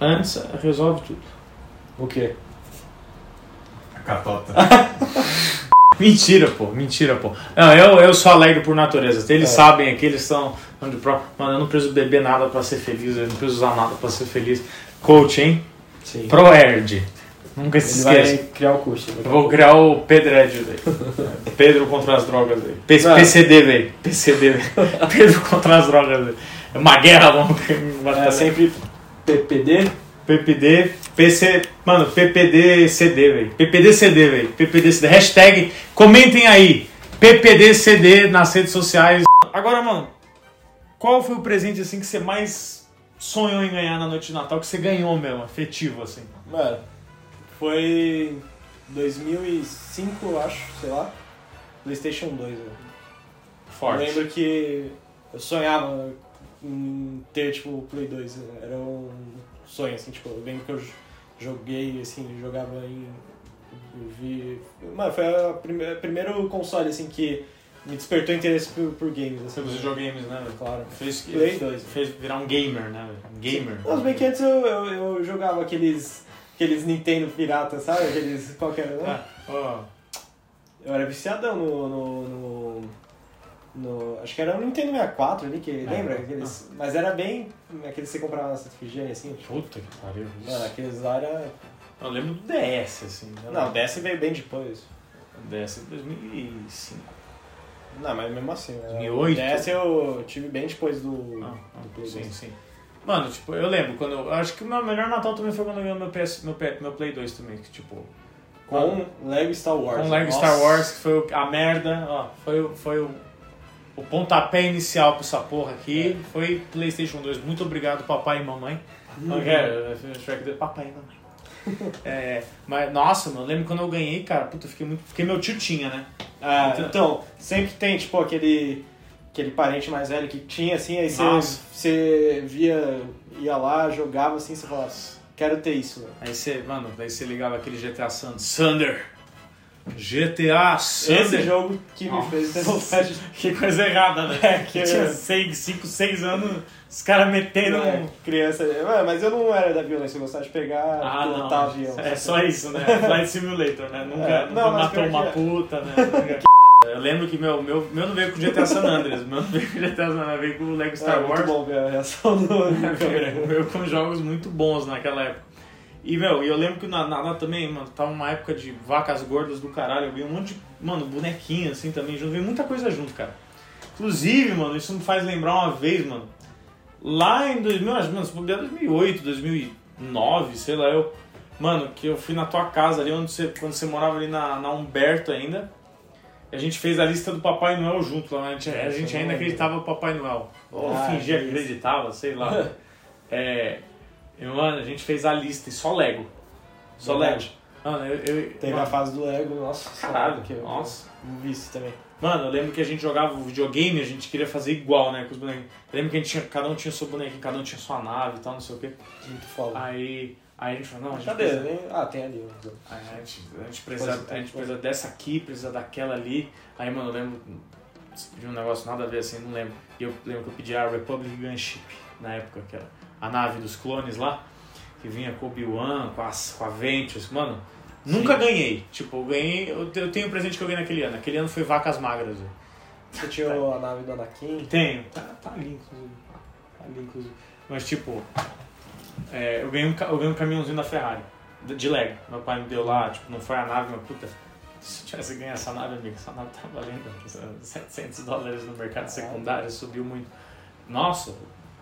Antes, resolve tudo. O quê? A catota. Mentira, pô, mentira, pô. Não, eu, eu sou alegre por natureza. Eles É. sabem aqui, eles são. Onde o próprio- Mano, eu não preciso beber nada pra ser feliz, eu não preciso usar nada pra ser feliz. Coach, hein? Sim. ProErd. Nunca se esqueça. criar o curso. Eu vou criar o Pedred, velho. Pedro contra as drogas. P-. PCD, velho. PCD, velho. Pedro contra as drogas, velho. É uma guerra, vamos. É sempre PPD. PPD, PC. Mano, PPD CD, velho. PPD CD, velho. PPD CD. Hashtag, comentem aí. PPD CD nas redes sociais. Agora, mano, qual foi o presente assim que você mais sonhou em ganhar na noite de Natal? Que você ganhou mesmo, afetivo, assim? Mano, foi 2005, eu acho, sei lá. PlayStation 2, velho. Forte. Eu lembro que eu sonhava em ter, tipo, o Play 2. né? Era um sonho, assim, tipo, eu lembro que eu joguei, assim, jogava em... Eu vi... Mano, foi a prime- o primeiro console, assim, que me despertou interesse por, por games, assim. Sobre os videogames, né? Claro. Fez, Play 2. fez virar um gamer, né? Um gamer. Mas bem que antes eu, eu, eu jogava aqueles... Aqueles Nintendo pirata, sabe? Aqueles... Qual que era? né? Ah, ó. Eu era viciadão no, no, no, no- Acho que era o Nintendo 64 ali, que lembra? Aqueles, mas era bem. Aqueles que você comprava na Santa Efigênia, assim. Puta que pariu. mano, aqueles lá era. Eu lembro do DS, assim. né? Não, o DS veio bem depois. DS de 2005. Não, mas mesmo assim. né? 2008? O DS eu tive bem depois do, Ah, do Play sim, 2. sim. Mano, tipo, eu lembro quando eu. Acho que o meu melhor Natal também foi quando eu ganhei meu, PS, meu, meu Play 2 também. Que, tipo, Com Lego Star Wars. com Lego Nossa. Star Wars, que foi o- a merda, ó. Foi, o- foi o, o pontapé inicial pra essa porra aqui. Foi PlayStation 2. Muito obrigado, papai e mamãe. Shrek 2, papai e mamãe. É, mas, nossa, mano, eu lembro quando eu ganhei, cara, puta, eu fiquei muito. Porque meu tio tinha, né? Ah, Então- então, sempre tem, tipo, aquele. Aquele parente mais velho que tinha, assim, aí você, você via, ia lá, jogava assim, você falava, quero ter isso, velho. Aí você, mano, daí você ligava aquele GTA Thunder. Thunder! GTA Thunder! Esse jogo que me Nossa. fez ter vontade de Que coisa errada, né? É, que- Eu tinha 5, 6 anos, os caras metendo É, um. criança. Ué, Mas eu não era da violência, eu gostava de pegar, Ah, pilotar não. avião. É só isso, né? Flight Simulator, né? Nunca, É, nunca não, matou uma que é. puta, né? Eu lembro que meu, meu, meu não veio com o GTA San Andreas, meu não veio com GTA San Andreas, veio com o Lego Star é, Wars. muito bom ver a reação do. Veio com jogos muito bons naquela época. E, meu, eu lembro que na, também, mano, tava uma época de vacas gordas do caralho. Eu vi um monte de, mano, bonequinho assim também junto. Veio muita coisa junto, cara. Inclusive, mano, isso me faz lembrar uma vez, mano. Lá em 2000, acho, mano, se bobear 2008, 2009, sei lá, eu. Mano, que eu fui na tua casa ali, onde você, quando você morava ali na, na Humberto ainda. E a gente fez a lista do Papai Noel junto lá. A gente, a gente ainda acreditava no Papai Noel. Ou Ah, fingia que que acreditava, sei lá. É. E, mano, a gente fez a lista e só Lego. Só Lego. Verdade. Mano, eu. eu Teve mano, a fase do Lego, nossa. Caralho, que eu, nossa. vi isso também. Mano, eu lembro que a gente jogava o videogame, a gente queria fazer igual, né, com os bonequinhos. Eu lembro que a gente tinha, cada um tinha seu bonequinho, cada um tinha sua nave e tal, não sei o quê. Muito foda. Aí, aí a gente falou, não, a gente Cadê? precisa, Ah, tem ali. aí a gente, a gente precisa, é, a gente precisa dessa aqui, precisa daquela ali. Aí, mano, eu lembro, pediu um negócio nada a ver assim, não lembro. E eu lembro que eu pedi a Republic Gunship, na época, que era a nave dos clones lá, que vinha com o Obi-Wan, com, as- com a Ventus, mano... Nunca ganhei. Tipo, eu ganhei. Eu te- eu tenho um presente que eu ganhei naquele ano. Aquele ano foi vacas magras. velho. Você tinha a nave do Anakin. Tenho. Tá, tá ali, inclusive. Tá ali, inclusive. Mas, tipo, é, eu, ganhei um, eu ganhei um caminhãozinho da Ferrari, de de Lego. Meu pai me deu lá, tipo, não foi a nave, mas puta. Se eu tivesse ganho essa nave, amigo, essa nave tá valendo 700 dólares no mercado secundário, subiu muito. Nossa,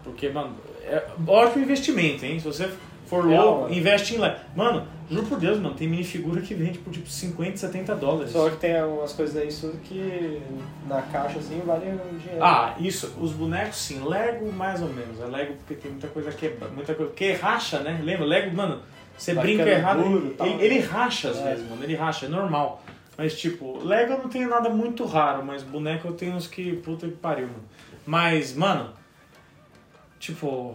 porque, mano, é ótimo investimento, hein? Se você for Real, louco, mano. investe em Lego. Mano, juro por Deus, mano, tem minifigura que vende por tipo 50, 70 dólares. Só que tem algumas coisas aí tudo que na caixa assim vale um dinheiro. Ah, isso. Os bonecos sim. Lego mais ou menos. É Lego porque tem muita coisa quebra, muita coisa que racha, né? Lembra? Lego, mano, você Vai brinca errado, duro, ele, ele, ele racha às É. vezes, mano. Ele racha, é normal. Mas tipo, Lego eu não tenho nada muito raro, mas boneco eu tenho uns que puta que pariu, mano. Mas, mano, tipo,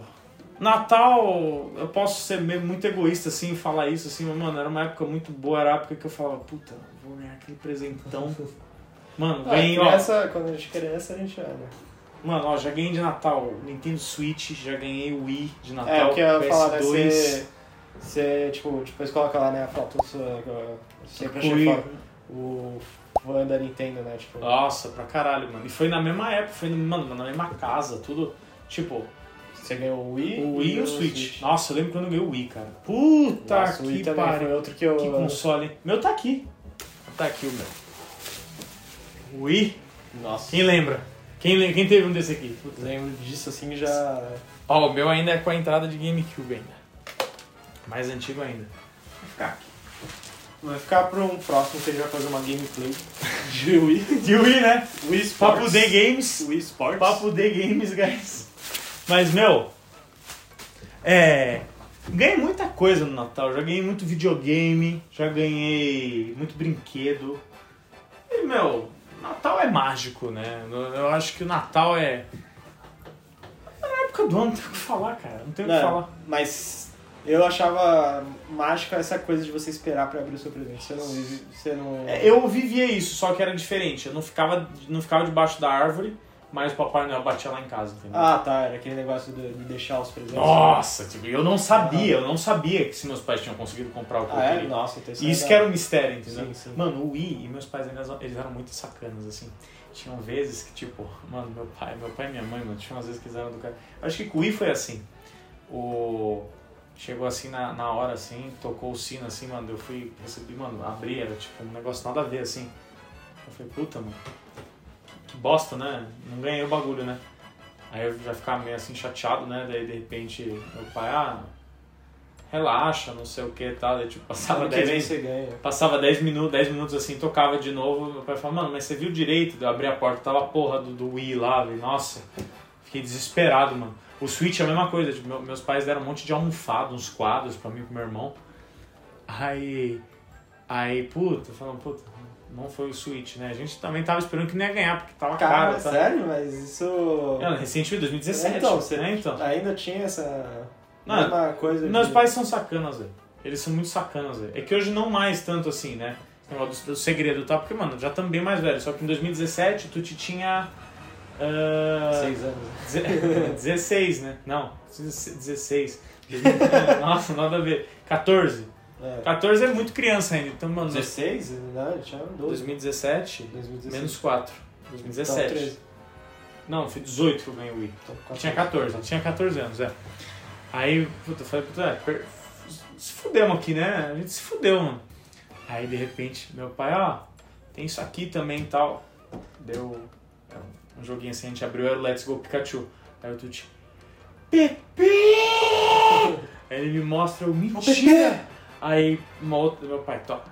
Natal, eu posso ser meio muito egoísta assim e falar isso assim, mas mano, era uma época muito boa, era a época que eu falava, puta, vou ganhar aquele presentão. Mano, Ah, vem, ó. criança, quando a gente criança, a gente era. Mano, ó, já ganhei de Natal Nintendo Switch, já ganhei o Wii de Natal, É, o que eu ia falar, né? PS2. Você, você, tipo, depois coloca lá, né, a foto sua, que eu sempre achei foda. O fã da Nintendo, né? Tipo, Nossa, pra caralho, mano. E foi na mesma época, foi mano, na mesma casa, tudo. Tipo, você ganhou o Wii o Wii e o Switch. Nossa, eu lembro quando eu ganhei o Wii, cara. Puta Nossa, Wii que foi pariu. outro que eu... Que console. Meu tá aqui. Tá aqui o meu. Wii. Nossa, Quem lembra? Quem, quem teve um desse aqui? Puta. lembro disso assim já... Ó, o meu ainda é com a entrada de GameCube ainda. Mais antigo ainda. Vou ficar aqui. Vai ficar pra um próximo que a gente vai fazer uma gameplay de Wii. De Wii, né? Wii Sports. Papo The Games. Wii Sports. Papo The Games, guys. Mas, meu, é. Ganhei muita coisa no Natal. Já ganhei muito videogame, já ganhei muito brinquedo. E, meu, Natal é mágico, né? Eu acho que o Natal é. É na época do ano, não tem o que falar, cara. Não tem o que falar. mas eu achava mágica essa coisa de você esperar pra abrir o seu presente. Você não você não... É, Eu vivia isso, só que era diferente. Eu não ficava, não ficava debaixo da árvore, mas o Papai Noel batia lá em casa, entendeu? Ah, tá, era aquele negócio de, de deixar os presentes. Nossa, tipo, eu não sabia, eu não sabia que se meus pais tinham conseguido comprar o que Ah, é? Nossa, então E isso é que era um mistério, entendeu? Sim, sim. Mano, o Wii e meus pais eles, eram muito sacanas, assim. Tinham vezes que, tipo, mano, meu pai, meu pai e minha mãe, mano, tinha umas vezes que eles eram do cara. Acho que com o Wii foi assim. O. Chegou assim na, na hora, assim, tocou o sino assim, mano. Eu fui, recebi, mano, abri, era tipo um negócio nada a ver, assim. Eu falei, puta, mano. Que bosta, né? Não ganhei o bagulho, né? Aí eu já ficava meio assim chateado, né? Daí de repente meu pai, ah, relaxa, não sei o que e tal. Daí tipo, passava Ano que 10 vem minutos. você ganha. Passava 10 minutos, 10 minutos assim, tocava de novo. Meu pai falava, mano, mas você viu direito? Eu abri a porta, tava a porra do, do Wii lá, velho. Nossa, fiquei desesperado, mano. O Switch é a mesma coisa, tipo, meu- meus pais deram um monte de almofada, uns quadros pra mim e pro meu irmão. Aí. Aí, puta, falando, puta, não foi o Switch, né? A gente também tava esperando que não ia ganhar, porque tava Cara, caro. tá? sério? Mas isso... É, recentemente, 2017. Então, você né? Então. ainda tinha essa Não, mesma coisa Meus de- pais são sacanas, velho. Eles são muito sacanas, velho. É que hoje não mais tanto assim, né? Do segredo tal, porque, mano, já estamos bem mais velhos. Só que em 2017 tu te tinha. ah, Seis anos. deze- 16, né? Não, 16. Nossa, nada a ver. 14. É. 14 é muito criança ainda. Então, mano, 16? Não, ele tinha 12. 2017, 2016. menos 4. 2017. Então, 13. Não, foi 18 que eu ganhei o Wii. Então, Eu tinha 14, eu tinha 14 anos, é. Aí, puta, eu falei, puta, é, per- se fudemos aqui, né? A gente se fudeu, mano. Aí, de repente, meu pai, ó, tem isso aqui também e tal. Deu é, um joguinho assim, a gente abriu, era o Let's Go Pikachu. Aí o Tuti, Pepe! Aí ele me mostra o mentira. Aí, uma outra, meu pai, top.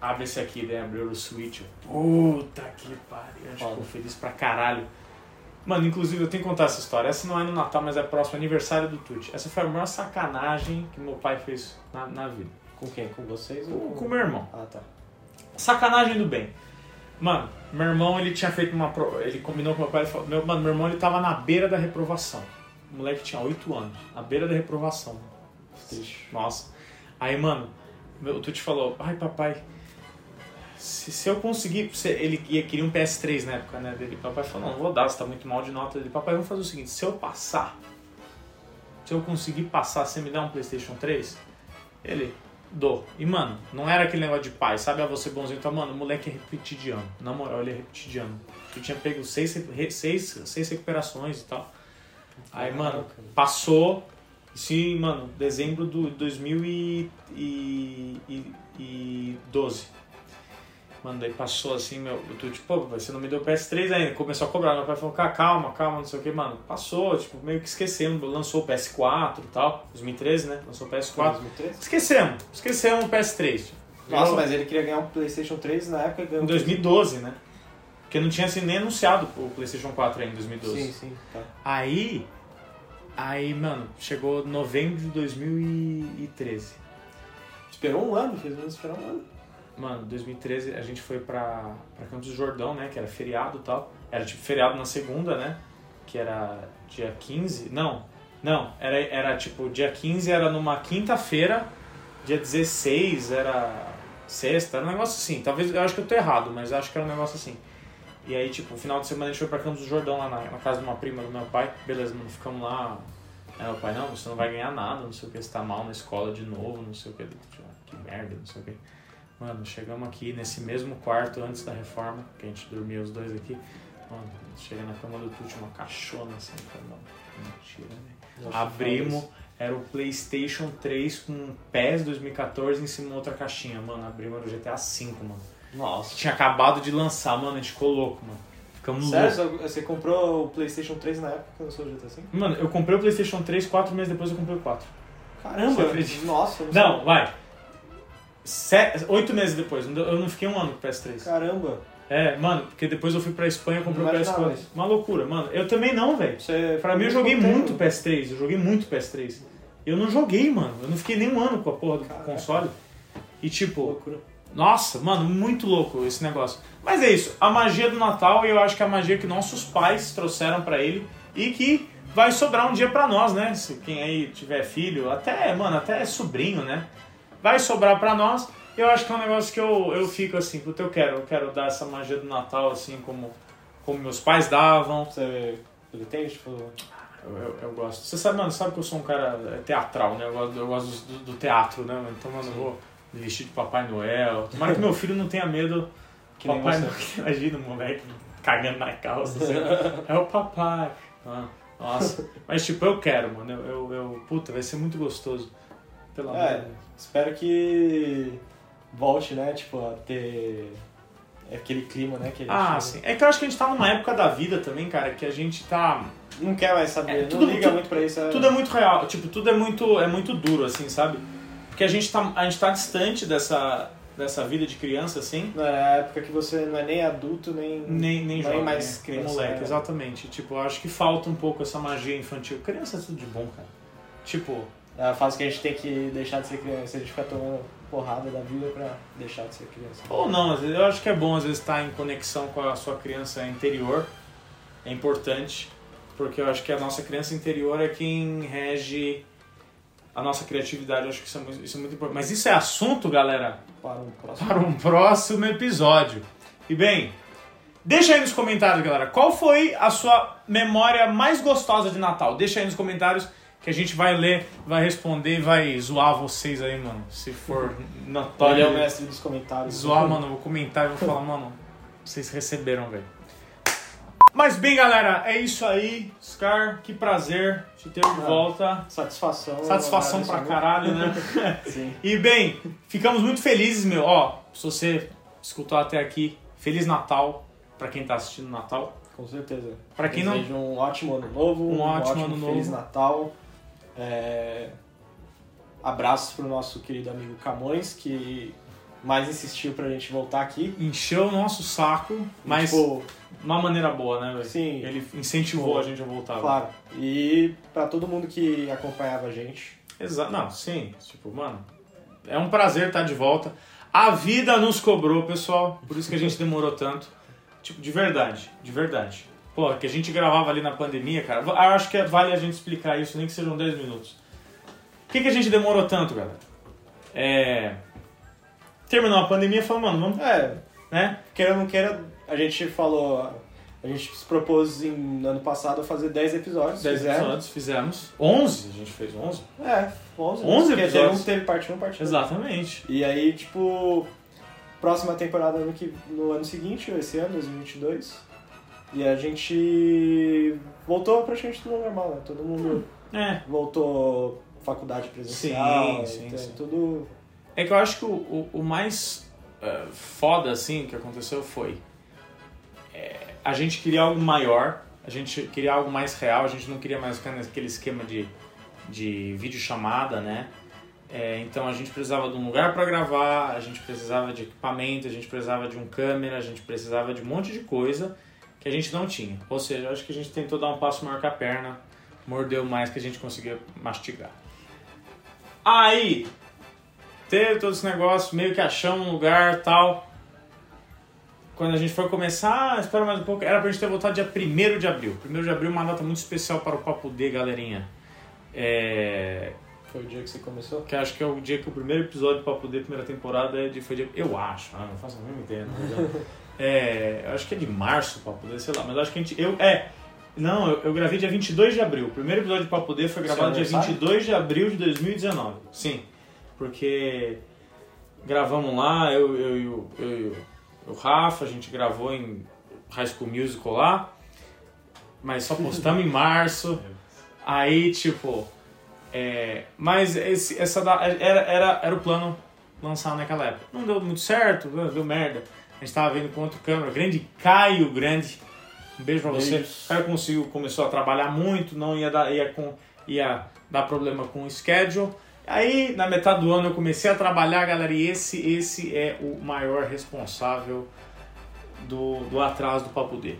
Abre esse aqui, daí abriu o Switch. Puta que pariu. Ficou feliz pra caralho. Mano, inclusive eu tenho que contar essa história. Essa não é no Natal, mas é próximo aniversário do Tuti. Essa foi a maior sacanagem que meu pai fez na, na vida. Com quem? Com vocês? ou Com, com meu irmão. Ah, tá. Sacanagem do bem. Mano, meu irmão ele tinha feito uma. pro- Ele combinou com meu pai. Ele falou, meu, mano, meu irmão ele tava na beira da reprovação. O moleque tinha 8 anos. Na beira da reprovação. Nossa. Aí, mano, meu, o Tuti falou, ai papai, se, se eu conseguir. se- ele ia queria um PS3 na época, né? Dele. Papai falou, não, não vou dar, você tá muito mal de nota dele. Papai, vamos fazer o seguinte, se eu passar, se eu conseguir passar, você me dá um Playstation 3? Ele, dou. E, mano, não era aquele negócio de pai, sabe? Ah, você bonzinho. Então, mano, o moleque é repetidiano. Na moral, ele é repetidiano. Eu tinha pego seis, seis, seis recuperações e tal. Aí, mano, passou. Sim, mano, dezembro do 2012. Mano, daí passou assim, meu, eu tô tipo, pô, você não me deu PS3 ainda. Começou a cobrar. Meu pai falou, "Cá, calma, calma, não sei o que, mano. Passou, tipo, meio que esquecemos. Lançou o PS4 e tal. 2013, né? Lançou o PS4. 2013? Esquecemos, esquecemos o PS3. Nossa, Virou- mas ele queria ganhar um PlayStation 3 na época ganhou. Em 2012, né? Porque não tinha sido nem anunciado o PlayStation 4 ainda em 2012. Sim, sim. Tá. Aí, aí, mano, chegou novembro de 2013. Esperou um ano, fez menos esperar um ano. Mano, 2013 a gente foi pra, pra Campos do Jordão, né? Que era feriado e tal. Era tipo feriado na segunda, né? Que era dia 15. Não, não. Era, era tipo, dia 15 era numa quinta-feira, dia 16 era sexta, era um negócio assim. Talvez, eu acho que eu tô errado, mas acho que era um negócio assim. E aí, tipo, no final de semana a gente foi pra Campos do Jordão, lá na, na casa de uma prima do meu pai. Beleza, mano, ficamos lá. Aí meu pai, não, você não vai ganhar nada, não sei o que, você tá mal na escola de novo, não sei o que. Tipo, Que merda, não sei o que. Mano, chegamos aqui nesse mesmo quarto antes da reforma, que a gente dormia os dois aqui. Mano, chega na cama do Tuti, uma caixona assim. Falei, mano, mentira, né? Abrimos, era o PlayStation 3 com PES 2014 em cima de outra caixinha, mano. Abrimos era o GTA V, mano. Nossa. Tinha acabado de lançar, mano, a gente ficou louco, mano. Ficamos Sério? loucos. Você comprou o PlayStation 3 na época que lançou o GTA V? Mano, eu comprei o PlayStation 3, quatro meses depois eu comprei o 4. Caramba! Nossa, eu Não, sei. vai. Sete, oito meses depois, não eu não fiquei um ano com o PS3. Caramba! É, mano, porque depois eu fui pra Espanha e comprei o Não imaginava PS4. isso. Uma loucura, mano. Eu também não, velho. Pra mim eu joguei tempo. muito PS3, eu joguei muito PS3. Eu não joguei, mano. Eu não fiquei nem um ano com a porra do Caraca. console. E tipo, Loucura. Nossa, mano, muito louco esse negócio. Mas é isso, a magia do Natal, e eu acho que é a magia que nossos pais trouxeram pra ele e que vai sobrar um dia pra nós, né? Se quem aí tiver filho, até, mano, até sobrinho, né? Vai sobrar pra nós. Eu acho que é um negócio que eu, eu fico assim, puta, eu quero, eu quero dar essa magia do Natal assim como, como meus pais davam. Você pretende, tipo... Eu, eu, eu gosto. Você sabe, mano, sabe que eu sou um cara é, teatral, né? Eu gosto, eu gosto do, do teatro, né? Então, mano, eu vou me vestir de Papai Noel. Tomara que meu filho não tenha medo. Que nem papai você. Noel. Imagina o moleque cagando na calça. assim, é o papai. Ah, nossa. Mas, tipo, eu quero, mano. Eu, eu, eu- Puta, vai ser muito gostoso. Pelo amor de É, Deus. espero que volte, né, tipo, a ter aquele clima, né, que a gente Ah, sim. É que eu acho que a gente tá numa época da vida também, cara, que a gente tá. não quer mais saber, É, não tudo- liga tudo- muito pra isso. É... Tudo é muito real, tipo, tudo é muito, é muito duro, assim, sabe? Porque a gente tá, a gente tá distante dessa, dessa vida de criança, assim, Não, é a época que você não é nem adulto, nem... nem, nem jovem, mais né? criança, moleque, né? exatamente. Tipo, eu acho que falta um pouco essa magia infantil. Criança é tudo de bom, cara. Tipo, É a fase que a gente tem que deixar de ser criança, a gente fica tomando porrada da vida pra deixar de ser criança. ou não, às vezes, eu acho que é bom às vezes estar em conexão com a sua criança interior. É importante, porque eu acho que a nossa criança interior é quem rege a nossa criatividade. Acho que isso é muito, isso é muito importante. Mas isso é assunto, galera, Para o próximo. para um próximo episódio. E bem, deixa aí nos comentários, galera, qual foi a sua memória mais gostosa de Natal? Deixa aí nos comentários que a gente vai ler, vai responder e vai zoar vocês aí, mano. Se for Ele notório. é o mestre dos comentários. Zoar, mano, vou comentar e vou falar, mano, vocês receberam, velho. Mas bem, galera, é isso aí. Scar, que prazer te ter de Ah. volta. Satisfação. Satisfação pra agradecimento. caralho, né? Sim. E bem, ficamos muito felizes, meu. Ó, se você escutou até aqui, Feliz Natal pra quem tá assistindo Natal. Com certeza. Pra quem não- Desejo um ótimo ano novo. Um ótimo ano Feliz novo. Natal. É... Abraços pro nosso querido amigo Camões, que mais insistiu pra gente voltar aqui. Encheu o nosso saco, mas Tipo, uma maneira boa, né, velho? Sim. Ele incentivou a gente a voltar. claro. E pra todo mundo que acompanhava a gente. Exato. Não, sim. Tipo, mano, é um prazer estar de volta. A vida nos cobrou, pessoal. Por isso que a gente demorou tanto. Tipo, de verdade, de verdade. Pô, que a gente gravava ali na pandemia, cara. Eu acho que vale a gente explicar isso, nem que sejam 10 minutos. Por que, que a gente demorou tanto, galera? É. Terminou a pandemia e falou, mano, vamos. É, Né? queira ou não queira, a gente falou. A gente se propôs em ano passado fazer 10 episódios. 10 fizemos. episódios, fizemos. 11, a gente fez 11. É, 11. 11 porque teve episódios. um teve parte 1, parte 2. Exatamente. E aí, tipo, próxima temporada no, que, no ano seguinte, esse ano, 2022. E a gente voltou praticamente tudo normal, né? Todo mundo É. voltou faculdade presencial, Sim, sim, então, sim. tudo... É que eu acho que o, o, o mais eh, foda, assim, que aconteceu foi... eh, a gente queria algo maior, a gente queria algo mais real, a gente não queria mais ficar naquele esquema de, de videochamada, né? Eh, então a gente precisava de um lugar para gravar, a gente precisava de equipamento, a gente precisava de um câmera, a gente precisava de um monte de coisa que a gente não tinha. Ou seja, acho que a gente tentou dar um passo maior que a perna, mordeu mais que a gente conseguia mastigar. Aí, teve todo esse negócio, meio que achamos um lugar tal. Quando a gente foi começar, ah, espera mais um pouco, era pra gente ter voltado dia 1 de abril. 1 de abril é uma data muito especial para o Papo D, galerinha. É, Foi o dia que você começou? que acho que é o dia que o primeiro episódio do Papo D, primeira temporada, é de, foi dia. Eu acho, ah, não faço a mínima ideia. é, eu acho que é de março o Papo D, sei lá, mas acho que a gente. Eu, é. Não, eu, eu gravei dia 22 de abril. O primeiro episódio do Papo D foi gravado dia aniversário? 22 de abril de 2019. Sim, porque gravamos lá, eu, eu, e o- eu, e o- Rafa, a gente gravou em High School Musical lá, mas só postamos em março. Aí, tipo, é, mas esse, essa era, era, era o plano lançar naquela época. Não deu muito certo, deu merda. A gente tava vendo com outro câmera, grande Caio Grande. Um beijo pra você. O Caio conseguiu, começou a trabalhar muito, não ia dar, ia, com, ia dar problema com o schedule. Aí, na metade do ano, eu comecei a trabalhar, galera, e esse, esse é o maior responsável do, do atraso do Papo D.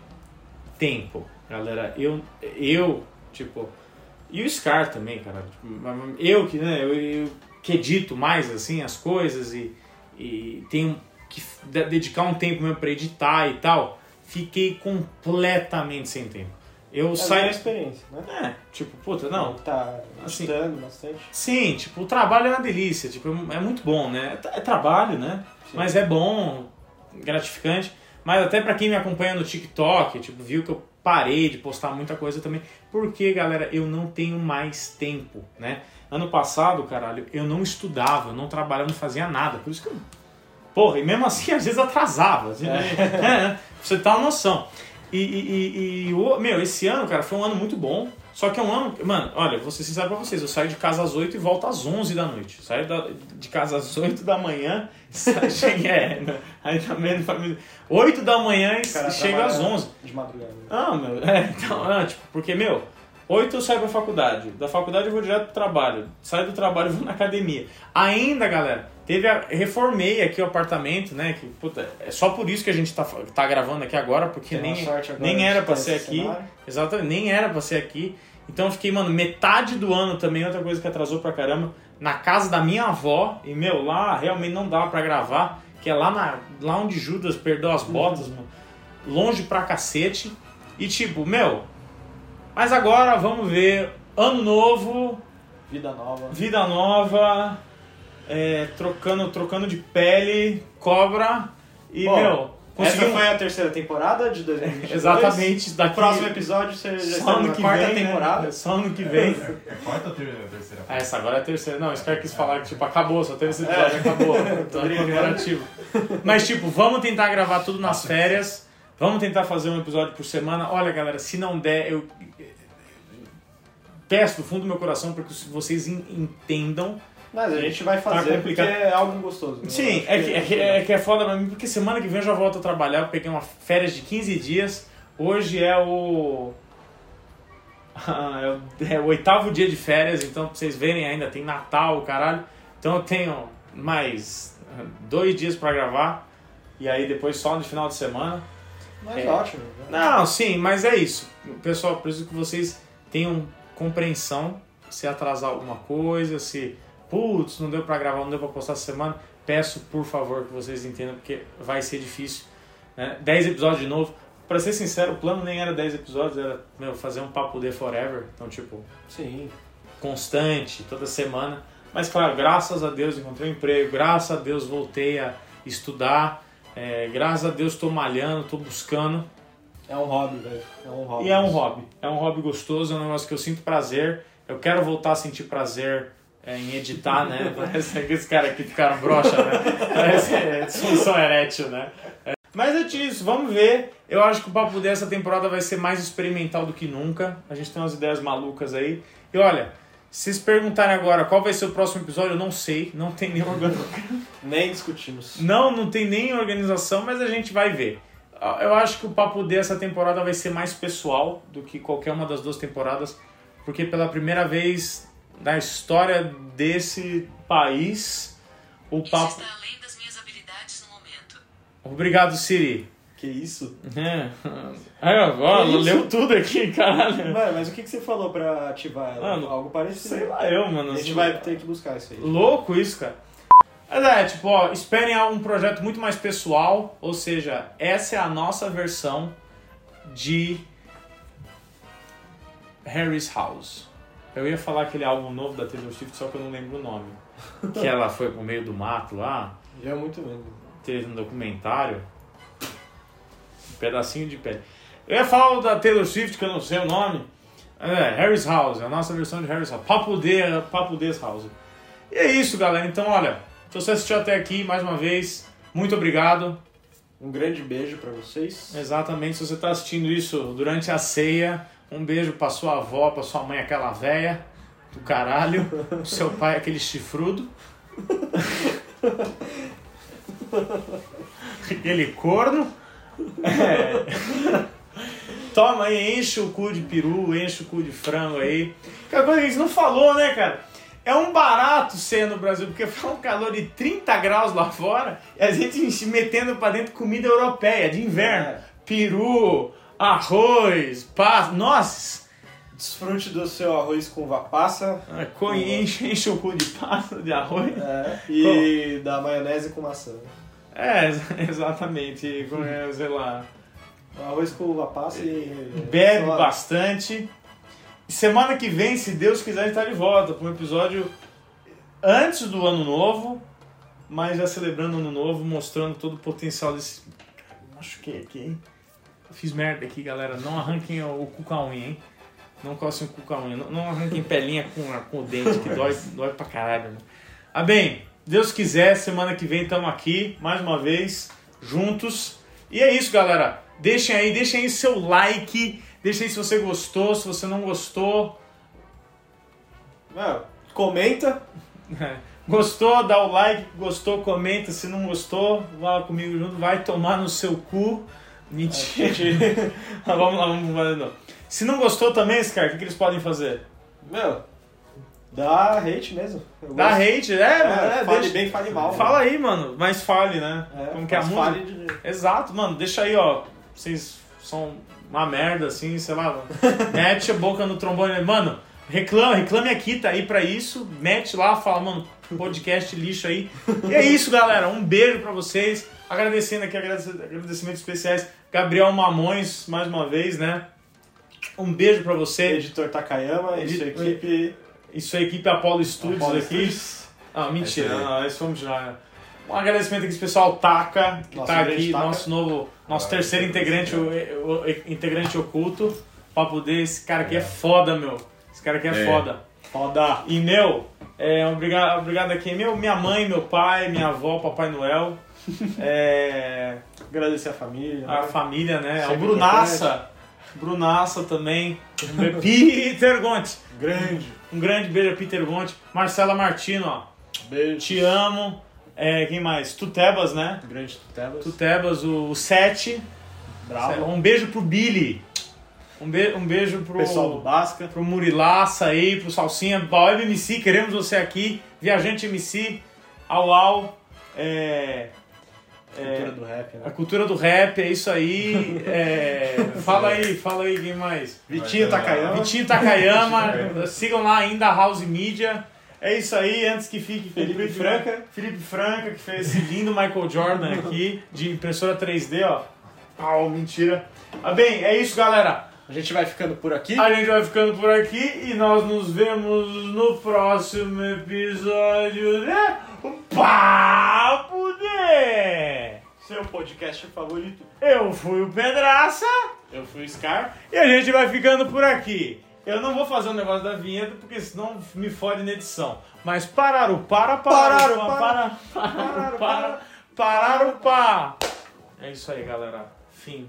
Tempo, galera. Eu, eu, tipo, e o Scar também, cara. Tipo, Eu que, né, eu, eu que edito mais, assim, as coisas e, e tenho que dedicar um tempo mesmo pra editar e tal, fiquei completamente sem tempo. Eu É saio... experiência, né? É, tipo, puta, não, Tá Assim. estudando bastante. Sim, tipo, o trabalho é uma delícia, tipo, é muito bom, né? É É trabalho, né? Mas é bom, gratificante. Mas até pra quem me acompanha no TikTok, tipo, viu que eu parei de postar muita coisa também. Porque, galera, eu não tenho mais tempo, né? Ano passado, caralho, eu não estudava, eu não trabalhava, não fazia nada. Por isso que eu. Porra, e mesmo assim, às vezes atrasava. assim, né? É, pra você ter uma noção. E, e, e- e o- meu, esse ano, cara, foi um ano muito bom. Só que é um ano. Mano, olha, vou ser sincero pra vocês. Eu saio de casa às 8 e volto às 11 da noite. Saio da- de casa às 8 da manhã. cheguei, é, aí também não família. 8 da manhã e chego às trabalha 11. De madrugada. Ah, meu, é, então, ah, tipo, porque, meu, 8 eu saio pra faculdade, da faculdade eu vou direto pro trabalho, saio do trabalho e vou na academia. Ainda, galera, teve a, reformei aqui o apartamento, né, que, puta, é só por isso que a gente tá, tá gravando aqui agora, porque Tem nem, agora nem era pra ser aqui, cenário. exatamente, nem era pra ser aqui. Então eu fiquei, mano, metade do ano também, outra coisa que atrasou pra caramba, na casa da minha avó, e, meu, lá realmente não dava pra gravar, que é lá, na, lá onde Judas perdeu as botas, mano, longe pra cacete. E tipo, meu, mas agora vamos ver, ano novo, Vida nova. vida nova, é, trocando, trocando de pele, cobra, e, Bom, meu, Essa conseguimos... foi a terceira temporada de 2022. Exatamente, daqui... próximo episódio você já Só está na que quarta vem, né? temporada. Só ano que vem. É quarta ou ter- terceira? Ah, essa agora é a terceira. Não, esse cara quis falar que, tipo, acabou, só teve esse episódio, acabou. Tô brincando. comemorativo. Mas, tipo, vamos tentar gravar tudo nas férias. Vamos tentar fazer um episódio por semana. Olha, galera, se não der, eu peço do fundo do meu coração para que vocês en- entendam. Mas a gente vai fazer porque complicado. é algo gostoso. né? Sim, é que, é, que, é que é foda pra mim, porque semana que vem eu já volto a trabalhar. Eu peguei uma férias de 15 dias. Hoje é o. Ah, é o- é o oitavo dia de férias, então pra vocês verem ainda, tem Natal, caralho. Então eu tenho mais ah, dois dias pra gravar. E aí depois só no final de semana. Mas É. ótimo. né? Não, sim, mas é isso. Pessoal, preciso que vocês tenham compreensão se atrasar alguma coisa, se putz, não deu pra gravar, não deu pra postar essa semana. Peço, por favor, que vocês entendam, porque vai ser difícil. Né? 10 episódios de novo. Pra ser sincero, o plano nem era 10 episódios, era meu, fazer um papo de forever. Então, tipo, Sim. constante, toda semana. Mas, claro, graças a Deus encontrei um emprego, graças a Deus voltei a estudar, é, graças a Deus estou malhando, estou buscando. É um hobby, velho. É um hobby. E é um hobby. É um hobby gostoso, é um negócio que eu sinto prazer. Eu quero voltar a sentir prazer é, em editar, né? Parece aqueles caras que ficaram broxa, né? Parece é, disfunção erétil, né? É. Mas é disso, vamos ver. Eu acho que o papo dessa temporada vai ser mais experimental do que nunca. A gente tem umas ideias malucas aí. E olha, se vocês perguntarem agora qual vai ser o próximo episódio, eu não sei. Não tem nenhuma Nem discutimos. não, não tem nem organização, mas a gente vai ver. Eu acho que o papo dessa temporada vai ser mais pessoal do que qualquer uma das duas temporadas, porque pela primeira vez na história desse país, o Isso papo. está além das minhas habilidades no momento. Obrigado, Siri. Que isso? É. Aí, ó, Que leu tudo aqui, caralho. Mano, mas o que, que você falou pra ativar ela? Mano, Algo parecido. Sei lá, eu, mano. A gente vai ter que buscar isso aí. Louco isso, cara. Mas é, tipo, ó, esperem um projeto muito mais pessoal, ou seja, essa é a nossa versão de Harry's House. Eu ia falar aquele álbum novo da Taylor Swift, só que eu não lembro o nome. Que ela foi pro meio do mato lá, Já é muito mesmo. teve um documentário. Pedacinho de pele. Eu ia falar da Taylor Swift, que eu não sei o nome. É, Harry's House, a nossa versão de Harry's House. Papo, de, Papo Des House. E é isso, galera. Então, olha, Se você assistiu até aqui, mais uma vez, muito obrigado. Um grande beijo pra vocês. Exatamente, se você está assistindo isso durante a ceia, um beijo pra sua avó, pra sua mãe, aquela véia do caralho, pro seu pai, aquele chifrudo. aquele corno. É. Toma aí, enche o cu de peru, enche o cu de frango aí. Aquela coisa que a gente não falou, né, cara? É um barato ser no Brasil, porque foi um calor de 30 graus lá fora e a gente se metendo pra dentro comida europeia, de inverno. É. Peru, arroz, pasta. Nossa! Desfrute do seu arroz com uva passa. Ah, co- Enche, enche o cu de pasta, de arroz. É, e da maionese com maçã. É, ex- exatamente. Com, é, sei lá. Arroz com uva passa e. Bebe bastante. Semana que vem, se Deus quiser, a gente tá de volta para um episódio antes do ano novo, mas já celebrando o ano novo, mostrando todo o potencial desse. Machuquei aqui, hein? Fiz merda aqui, galera. Não arranquem o, o cu com a unha, hein? Não coçem o cu com a unha. Não, não arranquem pelinha com, a- com o dente, que dói, dói pra caralho. Né? Ah, bem, Deus quiser, semana que vem estamos aqui, mais uma vez, juntos. E é isso, galera. Deixem aí, deixem aí seu like. Deixem aí se você gostou, se você não gostou. Meu, comenta. Gostou, dá o like. Gostou, comenta. Se não gostou, vá lá comigo junto. Vai tomar no seu cu. Mentira. vamos lá, vamos fazer. não. Se não gostou também, Scar, o que, que eles podem fazer? Meu, dá hate mesmo. Eu Dá gosto. hate, é, mano. É, É, fale deixa- bem, fale mal. Fala aí, mano. Mas fale, né? É, Como que é a música? fale de- Exato, mano. Deixa aí, ó. Vocês são uma merda, assim, sei lá. mano. Mete a boca no trombone. Mano, reclame, reclame aqui, tá aí pra isso. Mete lá, fala, mano, podcast lixo aí. E é isso, galera. Um beijo pra vocês. Agradecendo aqui, agradec- agradecimentos especiais. Gabriel Mamões, mais uma vez, né? Um beijo pra você. Editor Takayama e sua Editor- equipe. Isso é a equipe Apollo Studios Apollo aqui. Studios. Ah, mentira, É não, esse vamos tirar. Um agradecimento aqui especial ao Taka, que Nosso tá grande aqui, Taka. nosso novo, nosso Ah, terceiro é integrante, o, o- o- integrante oculto, pra poder, esse cara aqui é, foda, meu. Esse cara aqui é, É. foda. Foda. E, meu, é, obrigado, obrigado aqui, meu, minha mãe, meu pai, minha avó, Papai Noel, é, Agradecer a família. a né? família, né, o Sempre Brunaça, Brunaça também, Peter Gonte, Grande. Um grande beijo a Peter Gonte, Marcela Martino, ó. Beijo. Te amo. É, quem mais? Tutebas, né? Grande Tebas. Tutebas, o, o Sete. Bravo. Um beijo pro Billy. Um, be um beijo pro, Pessoal do Basca. pro Murilaça aí, pro Salsinha, pro Web MC, queremos você aqui. Viajante MC, au au. É, Cultura do rap, a né? cultura do rap, é isso aí. É, fala aí, fala aí, quem mais? Vitinho Takayama. Vitinho Takayama, sigam lá ainda a House Media. É isso aí, antes que fique Felipe comprido, Franca. Felipe Franca, que fez esse lindo Michael Jordan aqui, de impressora 3D, ó. Pau, mentira. Ah, bem, é isso, galera. A gente vai ficando por aqui. A gente vai ficando por aqui e nós nos vemos no próximo episódio de Papo de... Seu podcast favorito. Eu fui o Pedraça. Eu fui o Scar. E a gente vai ficando por aqui. Eu não vou fazer o negócio da vinheta, porque senão me fode na edição. Mas parar o para, parar o para, para, parar o para, parar o pá. É isso aí, galera. Fim.